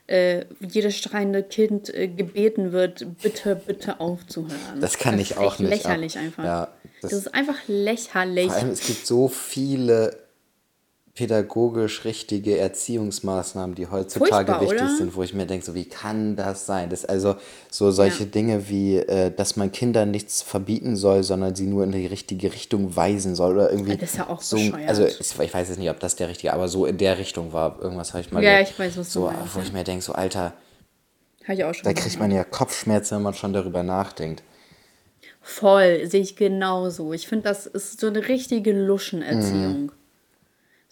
äh, jedes schreiende Kind äh, gebeten wird, bitte, bitte aufzuhören. Das kann das ich auch nicht. Lächerlich ab. einfach. Ja, das, das, ist einfach lächerlich. Vor allem, es gibt so viele pädagogisch richtige Erziehungsmaßnahmen, die heutzutage Furchtbar, wichtig oder? sind, wo ich mir denke, so wie kann das sein? Das also so solche ja. Dinge wie, äh, dass man Kindern nichts verbieten soll, sondern sie nur in die richtige Richtung weisen soll oder irgendwie. Das ist ja auch so. Bescheuert. Also ich weiß jetzt nicht, ob das der richtige, aber so in der Richtung war irgendwas habe ich mal. Ja, ich weiß was so, du meinst. Wo ich mir denke, so Alter, ich auch schon da kriegt man ja Kopfschmerzen, wenn man schon darüber nachdenkt. Voll, sehe ich genauso. Ich finde, das ist so eine richtige Luschenerziehung. Mhm.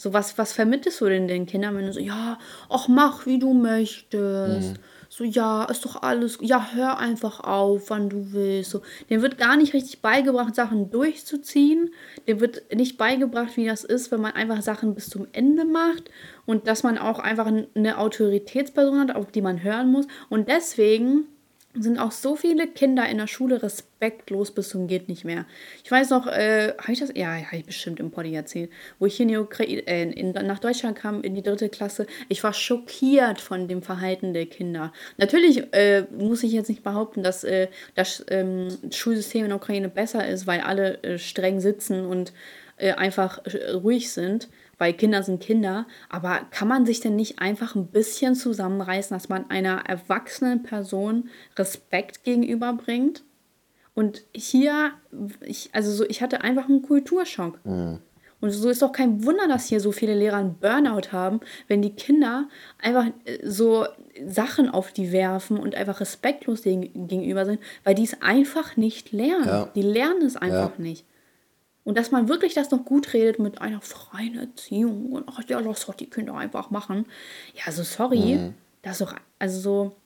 So, was, was vermittelst du denn den Kindern, wenn du so, ja, ach, mach, wie du möchtest. Mhm. So, ja, ist doch alles, ja, hör einfach auf, wann du willst. So, dem wird gar nicht richtig beigebracht, Sachen durchzuziehen. Dem wird nicht beigebracht, wie das ist, wenn man einfach Sachen bis zum Ende macht und dass man auch einfach eine Autoritätsperson hat, auf die man hören muss. Und deswegen sind auch so viele Kinder in der Schule respektlos bis zum geht nicht mehr. Ich weiß noch, äh, habe ich das? Ja, habe ich bestimmt im Poddy erzählt, wo ich hier in Ukraine, äh, in, nach Deutschland kam in die dritte Klasse. Ich war schockiert von dem Verhalten der Kinder. Natürlich äh, muss ich jetzt nicht behaupten, dass äh, das ähm, Schulsystem in der Ukraine besser ist, weil alle äh, streng sitzen und äh, einfach ruhig sind weil Kinder sind Kinder, aber kann man sich denn nicht einfach ein bisschen zusammenreißen, dass man einer erwachsenen Person Respekt gegenüberbringt? Und hier, ich, also so, ich hatte einfach einen Kulturschock. Mhm. Und so ist doch kein Wunder, dass hier so viele Lehrer einen Burnout haben, wenn die Kinder einfach äh, so Sachen auf die werfen und einfach respektlos denen gegenüber sind, weil die es einfach nicht lernen. Ja. Die lernen es einfach Ja. nicht. Und dass man wirklich das noch gut redet mit einer freien Erziehung und ach ja, lass doch die Kinder einfach machen. Ja, also sorry, Mhm. das ist doch, also so,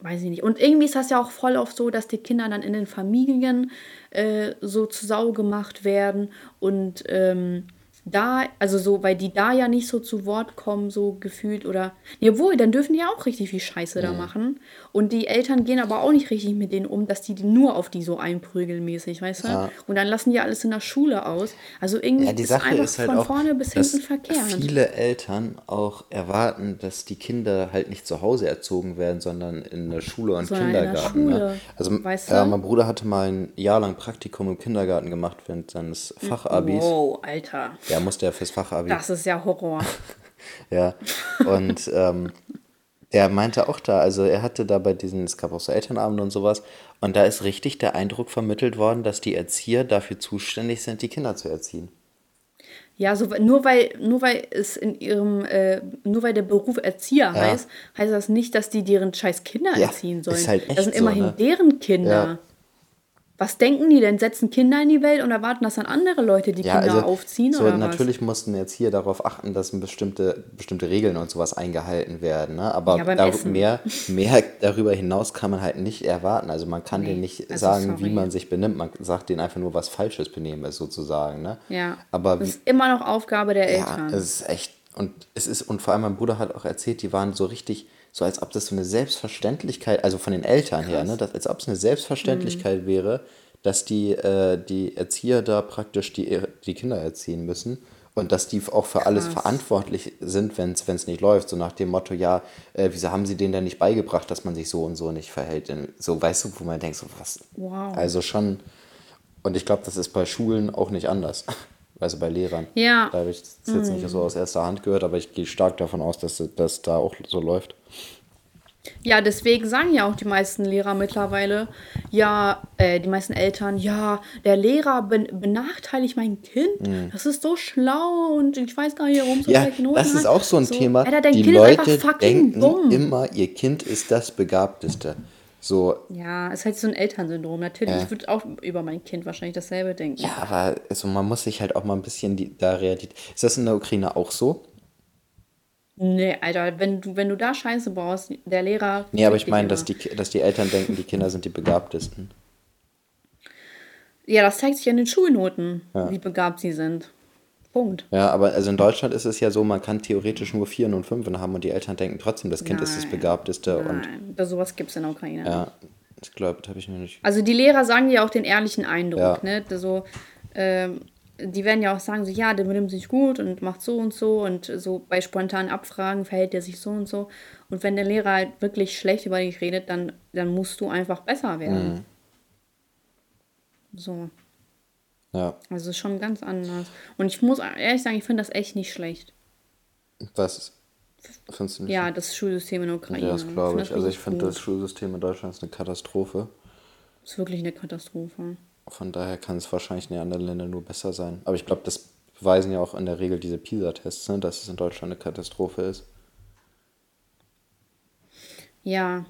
weiß ich nicht. Und irgendwie ist das ja auch voll oft so, dass die Kinder dann in den Familien äh, so zu Sau gemacht werden und ähm, da, also so, weil die da ja nicht so zu Wort kommen, so gefühlt oder, jawohl, dann dürfen die ja auch richtig viel Scheiße Mhm. da machen. Und die Eltern gehen aber auch nicht richtig mit denen um, dass die nur auf die so einprügeln mäßig, weißt du? Ja. Und dann lassen die alles in der Schule aus. Also irgendwie Ja, die ist Sache einfach ist halt von auch, vorne bis dass hinten verkehrt. viele Eltern auch erwarten, dass die Kinder halt nicht zu Hause erzogen werden, sondern in der Schule und Sondern in der Kindergarten. Schule, Ne? Also weißt ja, du? mein Bruder hatte mal ein Jahr lang Praktikum im Kindergarten gemacht während seines Fachabis. Wow, Alter. Ja, musste er fürs Fachabi. Das ist ja Horror. Ja, und ähm, er meinte auch da, also er hatte da bei diesen, es gab auch so Elternabende und sowas, und da ist richtig der Eindruck vermittelt worden, dass die Erzieher dafür zuständig sind, die Kinder zu erziehen. Ja, so, nur weil, nur weil es in ihrem, äh, nur weil der Beruf Erzieher Ja. heißt, heißt das nicht, dass die deren scheiß Kinder Ja, erziehen ist sollen. halt echt das sind so, immerhin ne? deren Kinder. Ja. Was denken die denn? Setzen Kinder in die Welt und erwarten, dass dann andere Leute die Ja, Kinder also aufziehen so oder natürlich mussten jetzt hier darauf achten, dass bestimmte, bestimmte Regeln und sowas eingehalten werden. Ne? Aber Ja, Essen. mehr, mehr darüber hinaus kann man halt nicht erwarten. Also man kann denen nicht also sagen, wie sorry. man sich benimmt. Man sagt denen einfach nur, was falsches Benehmen ist sozusagen. Ne? was? Ja. Aber das wie, ist immer noch Aufgabe der Ja, Eltern. es ist echt. Und es ist, und vor allem mein Bruder hat auch erzählt, die waren so richtig, so als ob das so eine Selbstverständlichkeit, also von den Eltern her, ne, dass, als ob es eine Selbstverständlichkeit Mhm. wäre, dass die, äh, die Erzieher da praktisch die, die Kinder erziehen müssen. Und dass die auch für alles Krass. verantwortlich sind, wenn es nicht läuft. So nach dem Motto, ja, äh, wieso haben sie denen denn nicht beigebracht, dass man sich so und so nicht verhält? Denn So, weißt du, wo man denkt, so was. Wow. Also schon. Und ich glaube, das ist bei Schulen auch nicht anders. Also bei Lehrern. Ja. Da habe ich das jetzt nicht so aus erster Hand gehört, aber ich gehe stark davon aus, dass das da auch so läuft. Ja, deswegen sagen ja auch die meisten Lehrer mittlerweile, ja, äh, die meisten Eltern, ja, der Lehrer ben benachteiligt mein Kind. Das ist so schlau und ich weiß gar nicht, warum so Mhm. Ja, das ist hat. auch so ein so, Thema. Alter, Die kind Leute denken dumm. immer, ihr Kind ist das Begabteste. So, Ja, es ist halt so ein Elternsyndrom. Natürlich, Ja. ich würde auch über mein Kind wahrscheinlich dasselbe denken. ja, aber also man muss sich halt auch mal ein bisschen die, da realisieren. Ist das in der Ukraine auch so? Nee, Alter, wenn du, wenn du da Scheiße brauchst, der Lehrer. Nee, aber ich meine, dass die, dass die Eltern denken, die Kinder sind die Begabtesten. Ja, das zeigt sich an den Schulnoten, wie begabt sie sind. Punkt. Ja, aber also in Deutschland ist es ja so, man kann theoretisch nur Vieren und Fünfen haben und die Eltern denken trotzdem, das Kind ist das Nein. Begabteste. Und Nein, da sowas gibt es in der Ukraine. ja, ich glaube, das habe ich noch nicht. Also die Lehrer sagen ja auch den ehrlichen Eindruck, Ja. ne? So, ähm, die werden ja auch sagen, so ja, der benimmt sich gut und macht so und so und so bei spontanen Abfragen verhält er sich so und so. Und wenn der Lehrer halt wirklich schlecht über dich redet, dann, dann musst du einfach besser werden. So, Ja, also schon ganz anders. Und ich muss ehrlich sagen, ich finde das echt nicht schlecht. was findest du nicht? Ja, das Schulsystem in der Ukraine. Ja, das glaube ich. Also ich finde das Schulsystem in Deutschland ist eine Katastrophe. ist wirklich eine Katastrophe. Von daher kann es wahrscheinlich in den anderen Ländern nur besser sein. Aber ich glaube, das beweisen ja auch in der Regel diese PISA-Tests, ne, dass es in Deutschland eine Katastrophe ist. Ja,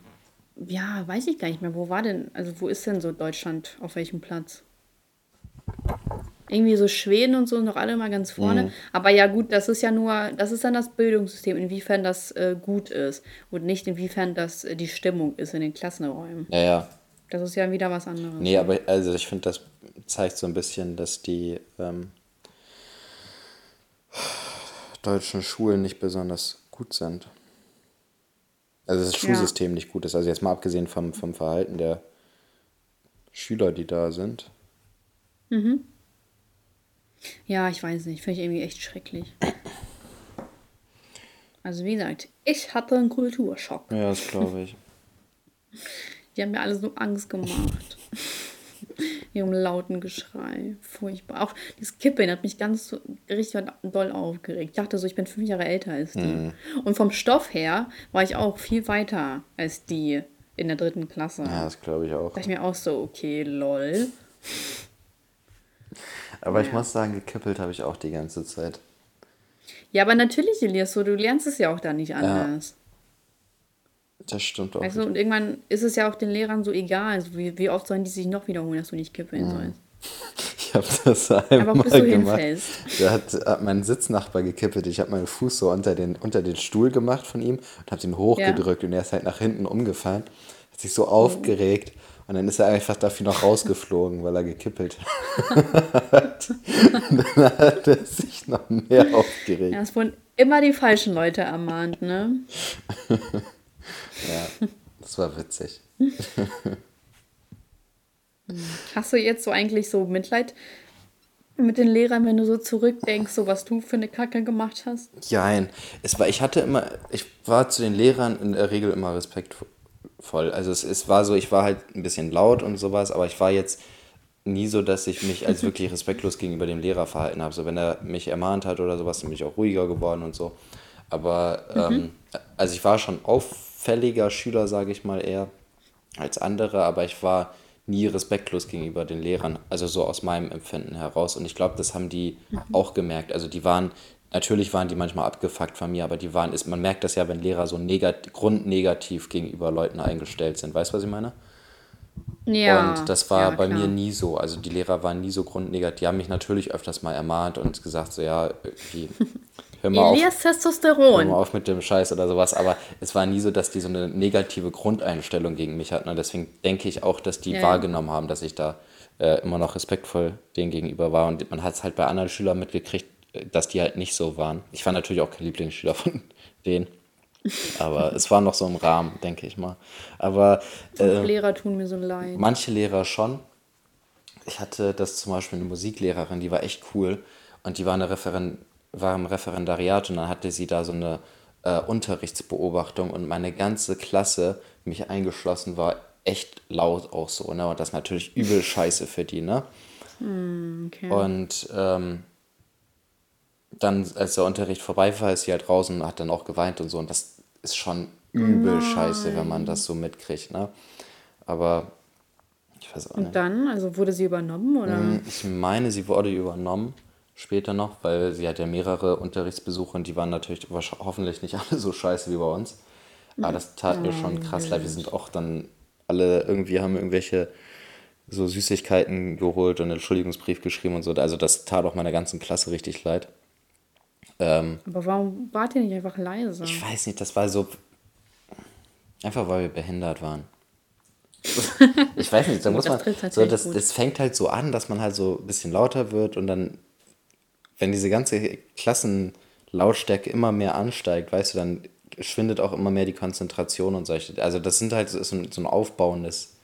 ja, weiß ich gar nicht mehr. Wo war denn, also wo ist denn so Deutschland? Auf welchem Platz? Irgendwie so Schweden und so noch alle mal ganz vorne. Mhm. Aber ja, gut, das ist ja nur, das ist dann das Bildungssystem, inwiefern das äh, gut ist und nicht inwiefern das äh, die Stimmung ist in den Klassenräumen. Ja, ja. Das ist ja wieder was anderes. Nee, aber also ich finde, das zeigt so ein bisschen, dass die ähm, deutschen Schulen nicht besonders gut sind. Also das Ja. Schulsystem nicht gut ist. Also jetzt mal abgesehen vom, vom Verhalten der Schüler, die da sind. Ja, ich weiß nicht, finde ich irgendwie echt schrecklich. Also wie gesagt, ich hatte einen Kulturschock. Ja, das glaube ich. Die haben mir alle so Angst gemacht. Ihrem lauten Geschrei. Furchtbar. Auch dieses Kippen hat mich ganz so- richtig doll aufgeregt. Ich dachte so, ich bin fünf Jahre älter als die. Und vom Stoff her war ich auch viel weiter als die. in der dritten Klasse. Ja, das glaube ich auch. Da ich mir auch so, okay, lol. Aber ja. ich muss sagen, gekippelt habe ich auch die ganze Zeit. Ja, aber natürlich, Elias, so, du lernst es ja auch da nicht anders. Ja. Das stimmt auch. Also, und irgendwann ist es ja auch den Lehrern so egal, also wie, wie oft sollen die sich noch wiederholen, dass du nicht kippeln mhm. sollst. Ich habe das einmal Aber du gemacht. Hinfällst. Da hat, hat mein Sitznachbar gekippelt. Ich habe meinen Fuß so unter den, unter den Stuhl gemacht von ihm und habe ihn hochgedrückt ja. und er ist halt nach hinten umgefallen. Hat sich so aufgeregt. Und dann ist er einfach dafür noch rausgeflogen, weil er gekippelt hat. und dann hat er sich noch mehr aufgeregt. Ja, es wurden immer die falschen Leute ermahnt, ne? ja, das war witzig. Hast du jetzt so eigentlich so Mitleid mit den Lehrern, wenn du so zurückdenkst, so was du für eine Kacke gemacht hast? Nein, es war, ich hatte immer, ich war zu den Lehrern in der Regel immer respektvoll. Also es, es war so, ich war halt ein bisschen laut und sowas, aber ich war jetzt nie so, dass ich mich als wirklich respektlos gegenüber dem Lehrer verhalten habe. So wenn er mich ermahnt hat oder sowas, dann bin ich auch ruhiger geworden und so. Aber ähm, mhm. also ich war schon auffälliger Schüler, sage ich mal eher, als andere, aber ich war nie respektlos gegenüber den Lehrern, also so aus meinem Empfinden heraus. Und ich glaube, das haben die mhm. auch gemerkt. Also die waren, natürlich waren die manchmal abgefuckt von mir, aber die waren, ist, man merkt das ja, wenn Lehrer so negat grundnegativ gegenüber Leuten eingestellt sind. Weißt du, was ich meine? Ja. Und das war ja, bei mir nie so. Also die Lehrer waren nie so grundnegativ. Die haben mich natürlich öfters mal ermahnt und gesagt, so ja, irgendwie hör mal Elias auf, Testosteron. Hör mal auf mit dem Scheiß oder sowas. Aber es war nie so, dass die so eine negative Grundeinstellung gegen mich hatten. Und deswegen denke ich auch, dass die ja. wahrgenommen haben, dass ich da äh, immer noch respektvoll denen gegenüber war. Und man hat es halt bei anderen Schülern mitgekriegt, dass die halt nicht so waren. Ich war natürlich auch kein Lieblingsschüler von denen. Aber es war noch so im Rahmen, denke ich mal. Aber äh, Lehrer tun mir so leid. Manche Lehrer schon. Ich hatte das zum Beispiel eine Musiklehrerin, die war echt cool und die war eine Referentin war im Referendariat und dann hatte sie da so eine äh, Unterrichtsbeobachtung und meine ganze Klasse, mich eingeschlossen, war echt laut auch so, ne? Und das natürlich übel scheiße für die, ne? Mm, okay. Und ähm, dann, als der Unterricht vorbei war, ist sie halt raus und hat dann auch geweint und so. Und das ist schon übel Nein. scheiße, wenn man das so mitkriegt, ne? Aber ich weiß auch nicht. Und dann, also wurde sie übernommen, oder? Hm, ich meine, sie wurde übernommen später noch, weil sie hat ja mehrere Unterrichtsbesuche und die waren natürlich hoffentlich nicht alle so scheiße wie bei uns. Aber das tat mir schon krass leid. Wir sind auch dann alle irgendwie haben irgendwelche so Süßigkeiten geholt und einen Entschuldigungsbrief geschrieben und so. Also das tat auch meiner ganzen Klasse richtig leid. Ähm, Aber warum wart ihr nicht einfach leise? Ich weiß nicht, das war so. Einfach weil wir behindert waren. ich weiß nicht, da muss man. So, das, das fängt halt so an, dass man halt so ein bisschen lauter wird und dann wenn diese ganze Klassenlautstärke immer mehr ansteigt, weißt du, dann schwindet auch immer mehr die Konzentration und solche. Also das sind halt so, so ein aufbauendes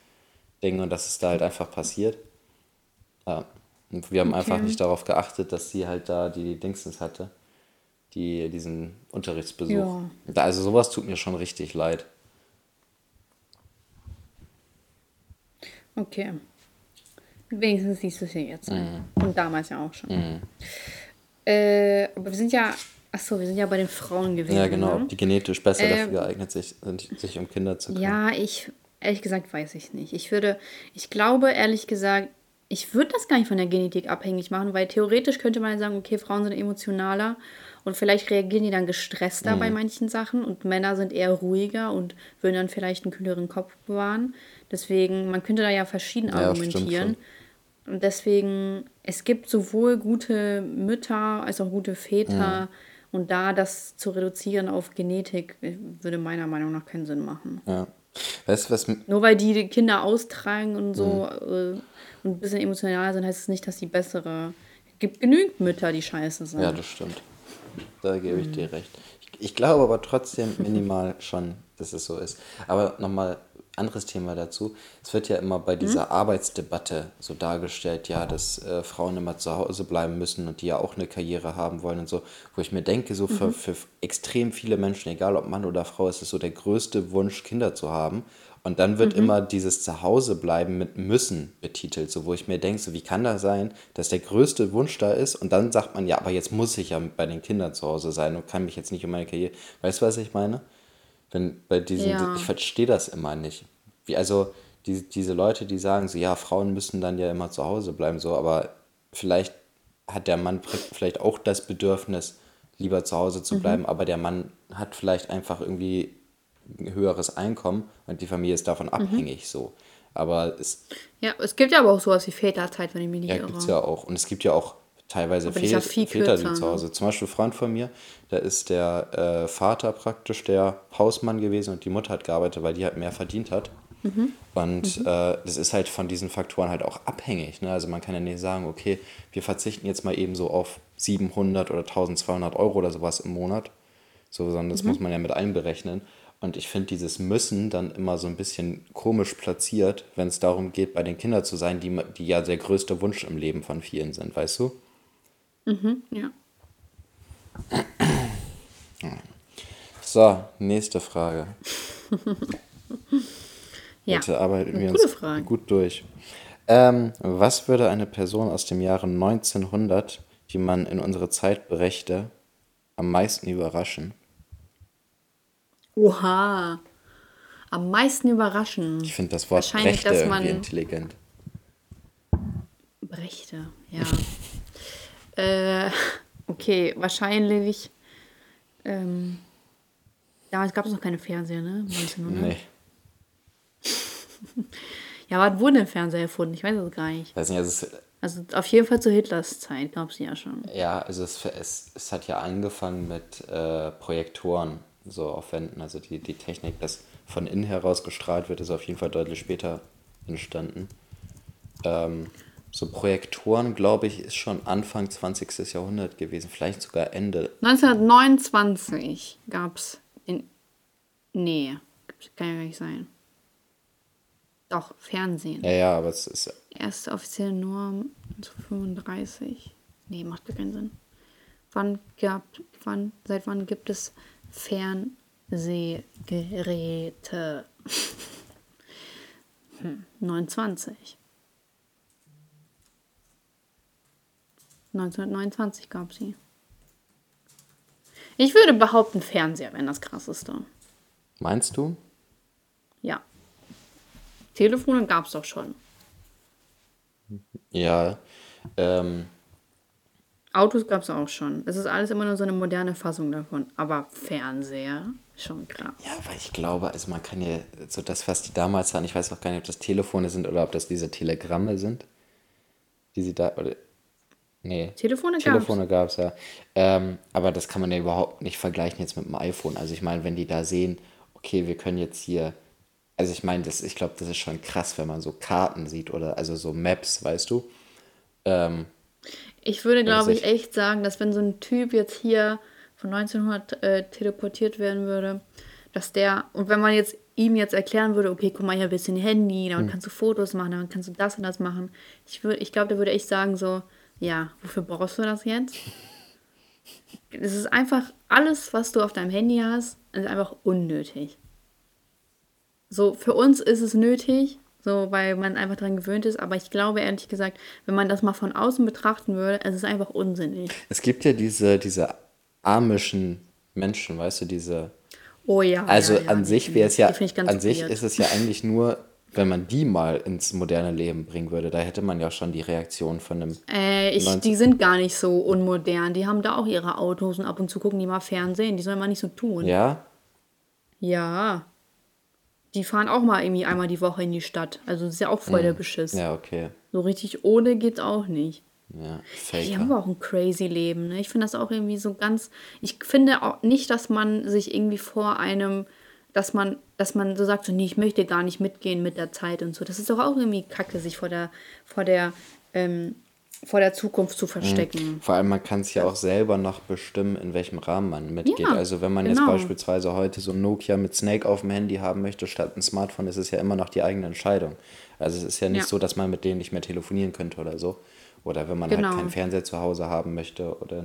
Ding und das ist da halt einfach passiert. Ja. Und wir haben okay. einfach nicht darauf geachtet, dass sie halt da die Dingsens hatte, die diesen Unterrichtsbesuch. Ja. Also sowas tut mir schon richtig leid. Okay. Wenigstens siehst du es ja jetzt. Mhm. Und damals ja auch schon. Mhm. Äh, aber wir sind ja, achso, wir sind ja bei den Frauen gewesen. Ja, genau, ne? die genetisch besser äh, dafür geeignet sich, sind, sich um Kinder zu kümmern. Ja, ich, ehrlich gesagt, weiß ich nicht. Ich würde, ich glaube, ehrlich gesagt, ich würde das gar nicht von der Genetik abhängig machen, weil theoretisch könnte man sagen, okay, Frauen sind emotionaler und vielleicht reagieren die dann gestresster mhm. bei manchen Sachen und Männer sind eher ruhiger und würden dann vielleicht einen kühleren Kopf bewahren. Deswegen, man könnte da ja verschieden ja, argumentieren. Und deswegen, es gibt sowohl gute Mütter als auch gute Väter. Mhm. Und da das zu reduzieren auf Genetik, würde meiner Meinung nach keinen Sinn machen. Ja. Weißt was. Nur weil die Kinder austragen und so mhm. Und ein bisschen emotional sind, heißt es das nicht, dass die bessere. Es gibt genügend Mütter, die scheiße sind. Ja, das stimmt. Da gebe ich mhm. dir recht. Ich, ich glaube aber trotzdem minimal schon, dass es so ist. Aber nochmal anderes Thema dazu. Es wird ja immer bei dieser mhm. Arbeitsdebatte so dargestellt, ja, dass äh, Frauen immer zu Hause bleiben müssen und die ja auch eine Karriere haben wollen und so, wo ich mir denke, so für, mhm. für extrem viele Menschen, egal ob Mann oder Frau, ist es so der größte Wunsch, Kinder zu haben. Und dann wird mhm. immer dieses Zuhausebleiben mit müssen betitelt, so wo ich mir denke, so wie kann das sein, dass der größte Wunsch da ist und dann sagt man, ja, aber jetzt muss ich ja bei den Kindern zu Hause sein und kann mich jetzt nicht um meine Karriere. Weißt du, was ich meine? Wenn bei diesen, ja. ich verstehe das immer nicht. wie, also die, diese Leute, die sagen so, ja, Frauen müssen dann ja immer zu Hause bleiben, so, aber vielleicht hat der Mann vielleicht auch das Bedürfnis, lieber zu Hause zu bleiben, mhm. aber der Mann hat vielleicht einfach irgendwie höheres Einkommen und die Familie ist davon mhm. abhängig so. Aber es. Ja, es gibt ja aber auch sowas wie Väterzeit, wenn ich mich nicht ja, irre. Ja, gibt es ja auch. Und es gibt ja auch teilweise Väter, ja Väter, die zu Hause. Zum Beispiel ein Freund von mir, da ist der äh, Vater praktisch der Hausmann gewesen und die Mutter hat gearbeitet, weil die halt mehr verdient hat. Mhm. Und mhm. Äh, das ist halt von diesen Faktoren halt auch abhängig. Ne? Also man kann ja nicht sagen, okay, wir verzichten jetzt mal eben so auf 700 oder 1200 Euro oder sowas im Monat. So, sondern das mhm. muss man ja mit einberechnen. Und ich finde dieses Müssen dann immer so ein bisschen komisch platziert, wenn es darum geht, bei den Kindern zu sein, die, die ja der größte Wunsch im Leben von vielen sind, weißt du? Mhm, ja. So, nächste Frage. ja. Bitte arbeiten wir uns Frage. gut durch. Ähm, was würde eine Person aus dem Jahre 1900, die man in unsere Zeit brächte, am meisten überraschen? Oha. Am meisten überraschen. Ich finde das Wort Wahrscheinlich, Brechte dass man intelligent. Brechte, ja. Äh, okay, wahrscheinlich. Ähm, damals gab es noch keine Fernseher, ne? 1900. Nee. ja, wann wurde der Fernseher erfunden? Ich weiß es gar nicht. Weiß nicht, also, also auf jeden Fall zu Hitlers Zeit gab es ja schon. Ja, also es, es, es hat ja angefangen mit äh, Projektoren so auf Wänden. Also die, die Technik, das von innen heraus gestrahlt wird, ist auf jeden Fall deutlich später entstanden. Ähm, so Projektoren, glaube ich, ist schon Anfang 20. Jahrhundert gewesen, vielleicht sogar Ende. 1929 gab es in. Nee, kann ja gar nicht sein. Doch, Fernsehen. Ja, ja, aber es ist. Erste offizielle Norm 1935. Nee, macht gar keinen Sinn. Wann gab, wann, seit wann gibt es Fernsehgeräte? hm, 29. 1929 gab sie. Ich würde behaupten, Fernseher wären das krasseste. Meinst du? Ja. Telefone gab es doch schon. Ja. Ähm. Autos gab es auch schon. Es ist alles immer nur so eine moderne Fassung davon. Aber Fernseher, schon krass. Ja, weil ich glaube, also man kann ja so das, was die damals hatten, ich weiß auch gar nicht, ob das Telefone sind oder ob das diese Telegramme sind, die sie da, oder Nee. Telefone gab es. Telefone gab es, ja. Ähm, aber das kann man ja überhaupt nicht vergleichen jetzt mit dem iPhone. Also ich meine, wenn die da sehen, okay, wir können jetzt hier, also ich meine, ich glaube, das ist schon krass, wenn man so Karten sieht oder also so Maps, weißt du. Ähm, ich würde, glaube ich, echt sagen, dass wenn so ein Typ jetzt hier von 1900 äh, teleportiert werden würde, dass der, und wenn man jetzt ihm jetzt erklären würde, okay, guck mal, hier ein bisschen Handy, damit hm. kannst du Fotos machen, damit kannst du das und das machen. Ich, würd, ich glaube, der würde echt sagen so, ja, wofür brauchst du das jetzt? Es ist einfach alles, was du auf deinem Handy hast, ist einfach unnötig. So, für uns ist es nötig, so, weil man einfach daran gewöhnt ist, aber ich glaube ehrlich gesagt, wenn man das mal von außen betrachten würde, es ist einfach unsinnig. Es gibt ja diese, diese amischen Menschen, weißt du, diese. Oh ja. Also ja, ja, an sich wäre es ja, an sich ist es ja eigentlich nur wenn man die mal ins moderne Leben bringen würde, da hätte man ja schon die Reaktion von einem. Äh, ich, die sind gar nicht so unmodern. Die haben da auch ihre Autos und ab und zu gucken die mal Fernsehen. Die sollen mal nicht so tun. Ja? Ja. Die fahren auch mal irgendwie einmal die Woche in die Stadt. Also das ist ja auch voll mm. der Beschiss. Ja, okay. So richtig ohne geht's auch nicht. Ja, Faker. Die haben aber auch ein crazy Leben. Ne? Ich finde das auch irgendwie so ganz. Ich finde auch nicht, dass man sich irgendwie vor einem dass man, dass man so sagt, so, nee, ich möchte gar nicht mitgehen mit der Zeit und so. Das ist doch auch irgendwie kacke, sich vor der, vor der, ähm, vor der Zukunft zu verstecken. Mhm. Vor allem, man kann es ja auch selber noch bestimmen, in welchem Rahmen man mitgeht. Ja, also wenn man genau. jetzt beispielsweise heute so ein Nokia mit Snake auf dem Handy haben möchte, statt ein Smartphone, ist es ja immer noch die eigene Entscheidung. Also es ist ja nicht ja. so, dass man mit denen nicht mehr telefonieren könnte oder so. Oder wenn man halt genau. halt keinen Fernseher zu Hause haben möchte oder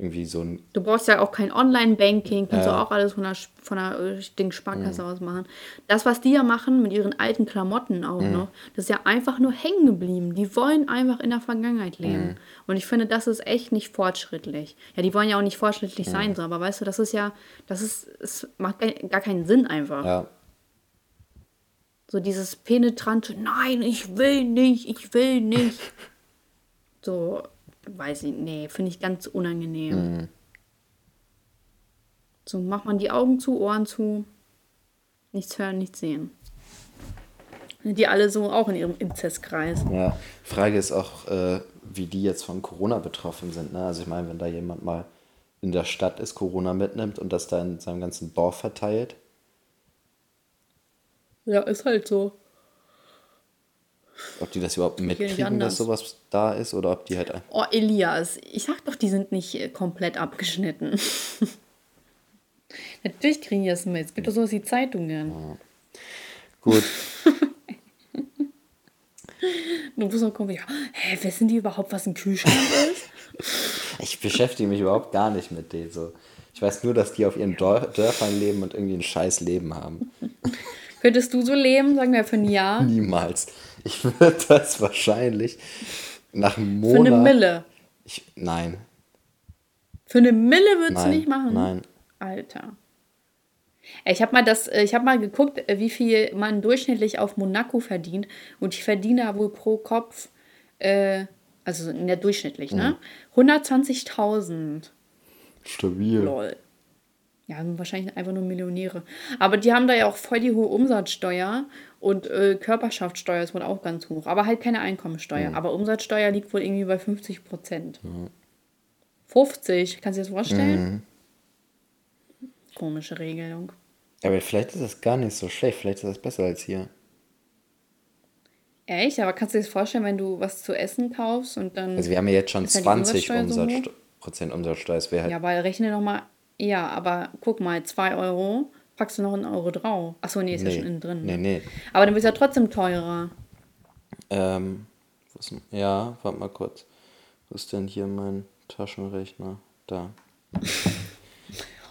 irgendwie so ein. Du brauchst ja auch kein Online-Banking, kannst du auch alles von der, von der äh, Ding Sparkasse aus machen. Das, was die ja machen mit ihren alten Klamotten auch mh. noch, das ist ja einfach nur hängen geblieben. Die wollen einfach in der Vergangenheit leben. Mh. Und ich finde, das ist echt nicht fortschrittlich. Ja, die wollen ja auch nicht fortschrittlich sein, so, aber weißt du, das ist ja, das ist, es macht gar keinen Sinn einfach. Ja. So dieses penetrante, nein, ich will nicht, ich will nicht. So, weiß ich, nee, finde ich ganz unangenehm. Mhm. So macht man die Augen zu, Ohren zu, nichts hören, nichts sehen. Die alle so auch in ihrem Inzestkreis. Ja, Frage ist auch, äh, wie die jetzt von Corona betroffen sind. Ne? Also ich meine, wenn da jemand mal in der Stadt ist, Corona mitnimmt und das da in seinem ganzen Dorf verteilt. Ja, ist halt so. Ob die das überhaupt mitkriegen, dass sowas da ist oder ob die halt. Oh, Elias, ich sag doch, die sind nicht äh, komplett abgeschnitten. Natürlich kriegen die das mit. Es gibt doch sowas wie Zeitungen. Ja. Gut. Du musst noch gucken, ja, hä, wissen die überhaupt, was ein Kühlschrank ist? ich beschäftige mich überhaupt gar nicht mit denen. So. Ich weiß nur, dass die auf ihren Dörfern leben und irgendwie ein scheiß Leben haben. Könntest du so leben, sagen wir, für ein Jahr? Niemals. Ich würde das wahrscheinlich nach einem Monat. Für eine Mille. Ich, nein. Für eine Mille würdest du nicht machen? Nein. Alter. Ich habe mal das, ich habe mal geguckt, wie viel man durchschnittlich auf Monaco verdient und ich verdiene wohl pro Kopf, äh, also in der durchschnittlich, ne? 120.000. Mhm. Stabil. Lol. Ja, sind wahrscheinlich einfach nur Millionäre. Aber die haben da ja auch voll die hohe Umsatzsteuer und äh, Körperschaftssteuer ist wohl auch ganz hoch. Aber halt keine Einkommensteuer. Mhm. Aber Umsatzsteuer liegt wohl irgendwie bei 50 Prozent. Mhm. 50, kannst du dir das vorstellen? Mhm. Komische Regelung. Aber vielleicht ist das gar nicht so schlecht. Vielleicht ist das besser als hier. Echt? Aber kannst du dir das vorstellen, wenn du was zu essen kaufst und dann. Also, wir haben ja jetzt schon 20 Umsatzsteuer, so Prozent Umsatzsteuer. Das halt ja, aber rechne nochmal. Ja, aber guck mal, 2 Euro, packst du noch einen Euro drauf. Achso, nee, ist nee. ja schon innen drin. Nee, nee. Aber dann wird es ja trotzdem teurer. Ähm, ist, ja, warte mal kurz. Wo ist denn hier mein Taschenrechner? Da.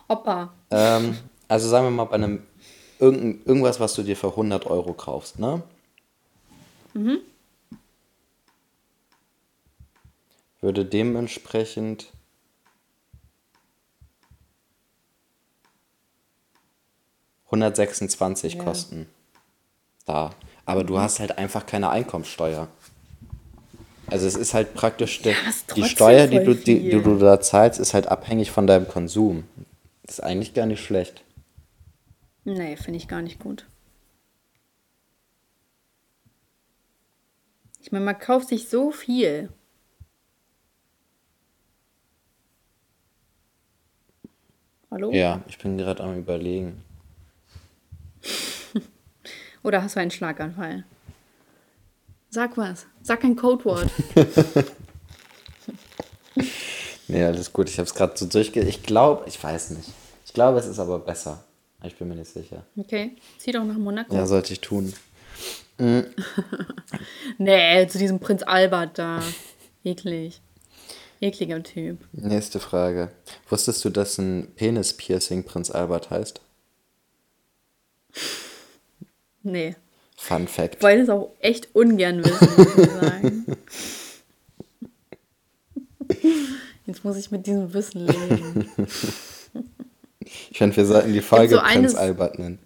Opa. Ähm, also sagen wir mal bei einem irgend, irgendwas, was du dir für 100 Euro kaufst, ne? Mhm. Würde dementsprechend ...126 ja. kosten. Da. Aber du hast halt einfach keine Einkommensteuer. Also es ist halt praktisch, ja, die Steuer, die du, die, die du da zahlst, ist halt abhängig von deinem Konsum. Das ist eigentlich gar nicht schlecht. Nee, finde ich gar nicht gut. Ich meine, man kauft sich so viel. Hallo? Ja, ich bin gerade am Überlegen. Oder hast du einen Schlaganfall? Sag was. Sag ein Codewort. nee, alles gut. Ich habe es gerade so durchge... Ich glaube, ich weiß nicht. Ich glaube, es ist aber besser. Ich bin mir nicht sicher. Okay, zieh doch nach Monaco. Ja, sollte ich tun. Mhm. nee, zu diesem Prinz Albert da. Eklig. Ekliger Typ. Nächste Frage. Wusstest du, dass ein Penis-Piercing Prinz Albert heißt? Nee. Fun Fact. Ich wollte es auch echt ungern wissen, muss ich sagen. Jetzt muss ich mit diesem Wissen leben. Ich finde, wir sollten die Folge so Prinz Albert nennen.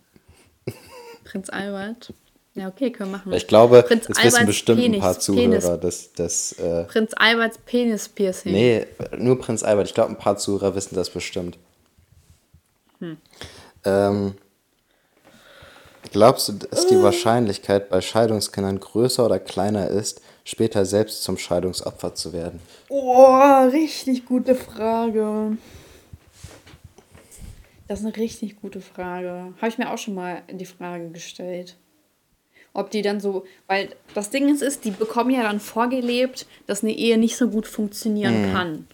Prinz Albert? Ja, okay, können wir machen. Ich glaube, Prinz das wissen bestimmt Penis, ein paar Zuhörer, dass das. Äh, Prinz Alberts Penis-Piercing. Nee, nur Prinz Albert. Ich glaube, ein paar Zuhörer wissen das bestimmt. Hm. Ähm, glaubst du, dass die Wahrscheinlichkeit bei Scheidungskindern größer oder kleiner ist, später selbst zum Scheidungsopfer zu werden? Oh, richtig gute Frage. Das ist eine richtig gute Frage. Habe ich mir auch schon mal die Frage gestellt. Ob die dann so, weil das Ding ist, ist, die bekommen ja dann vorgelebt, dass eine Ehe nicht so gut funktionieren mhm. kann.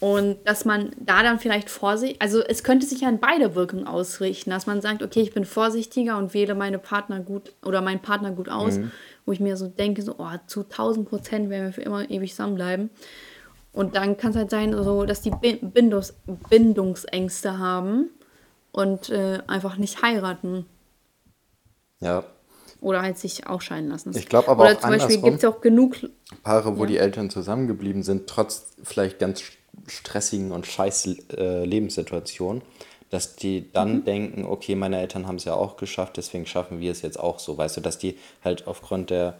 Und dass man da dann vielleicht vorsichtig, also es könnte sich ja in beide Wirkungen ausrichten, dass man sagt, okay, ich bin vorsichtiger und wähle meine Partner gut oder meinen Partner gut aus, mhm. wo ich mir so denke, so, oh, zu 1000 Prozent werden wir für immer ewig zusammenbleiben. Und dann kann es halt sein, so, dass die Bindungs Bindungsängste haben und äh, einfach nicht heiraten. Ja. Oder halt sich auch scheiden lassen. Ich glaube aber Oder auch zum Beispiel gibt es auch genug Paare, wo ja. die Eltern zusammengeblieben sind, trotz vielleicht ganz stressigen und scheiß äh, Lebenssituationen, dass die dann mhm. denken, okay, meine Eltern haben es ja auch geschafft, deswegen schaffen wir es jetzt auch so. Weißt du, dass die halt aufgrund der,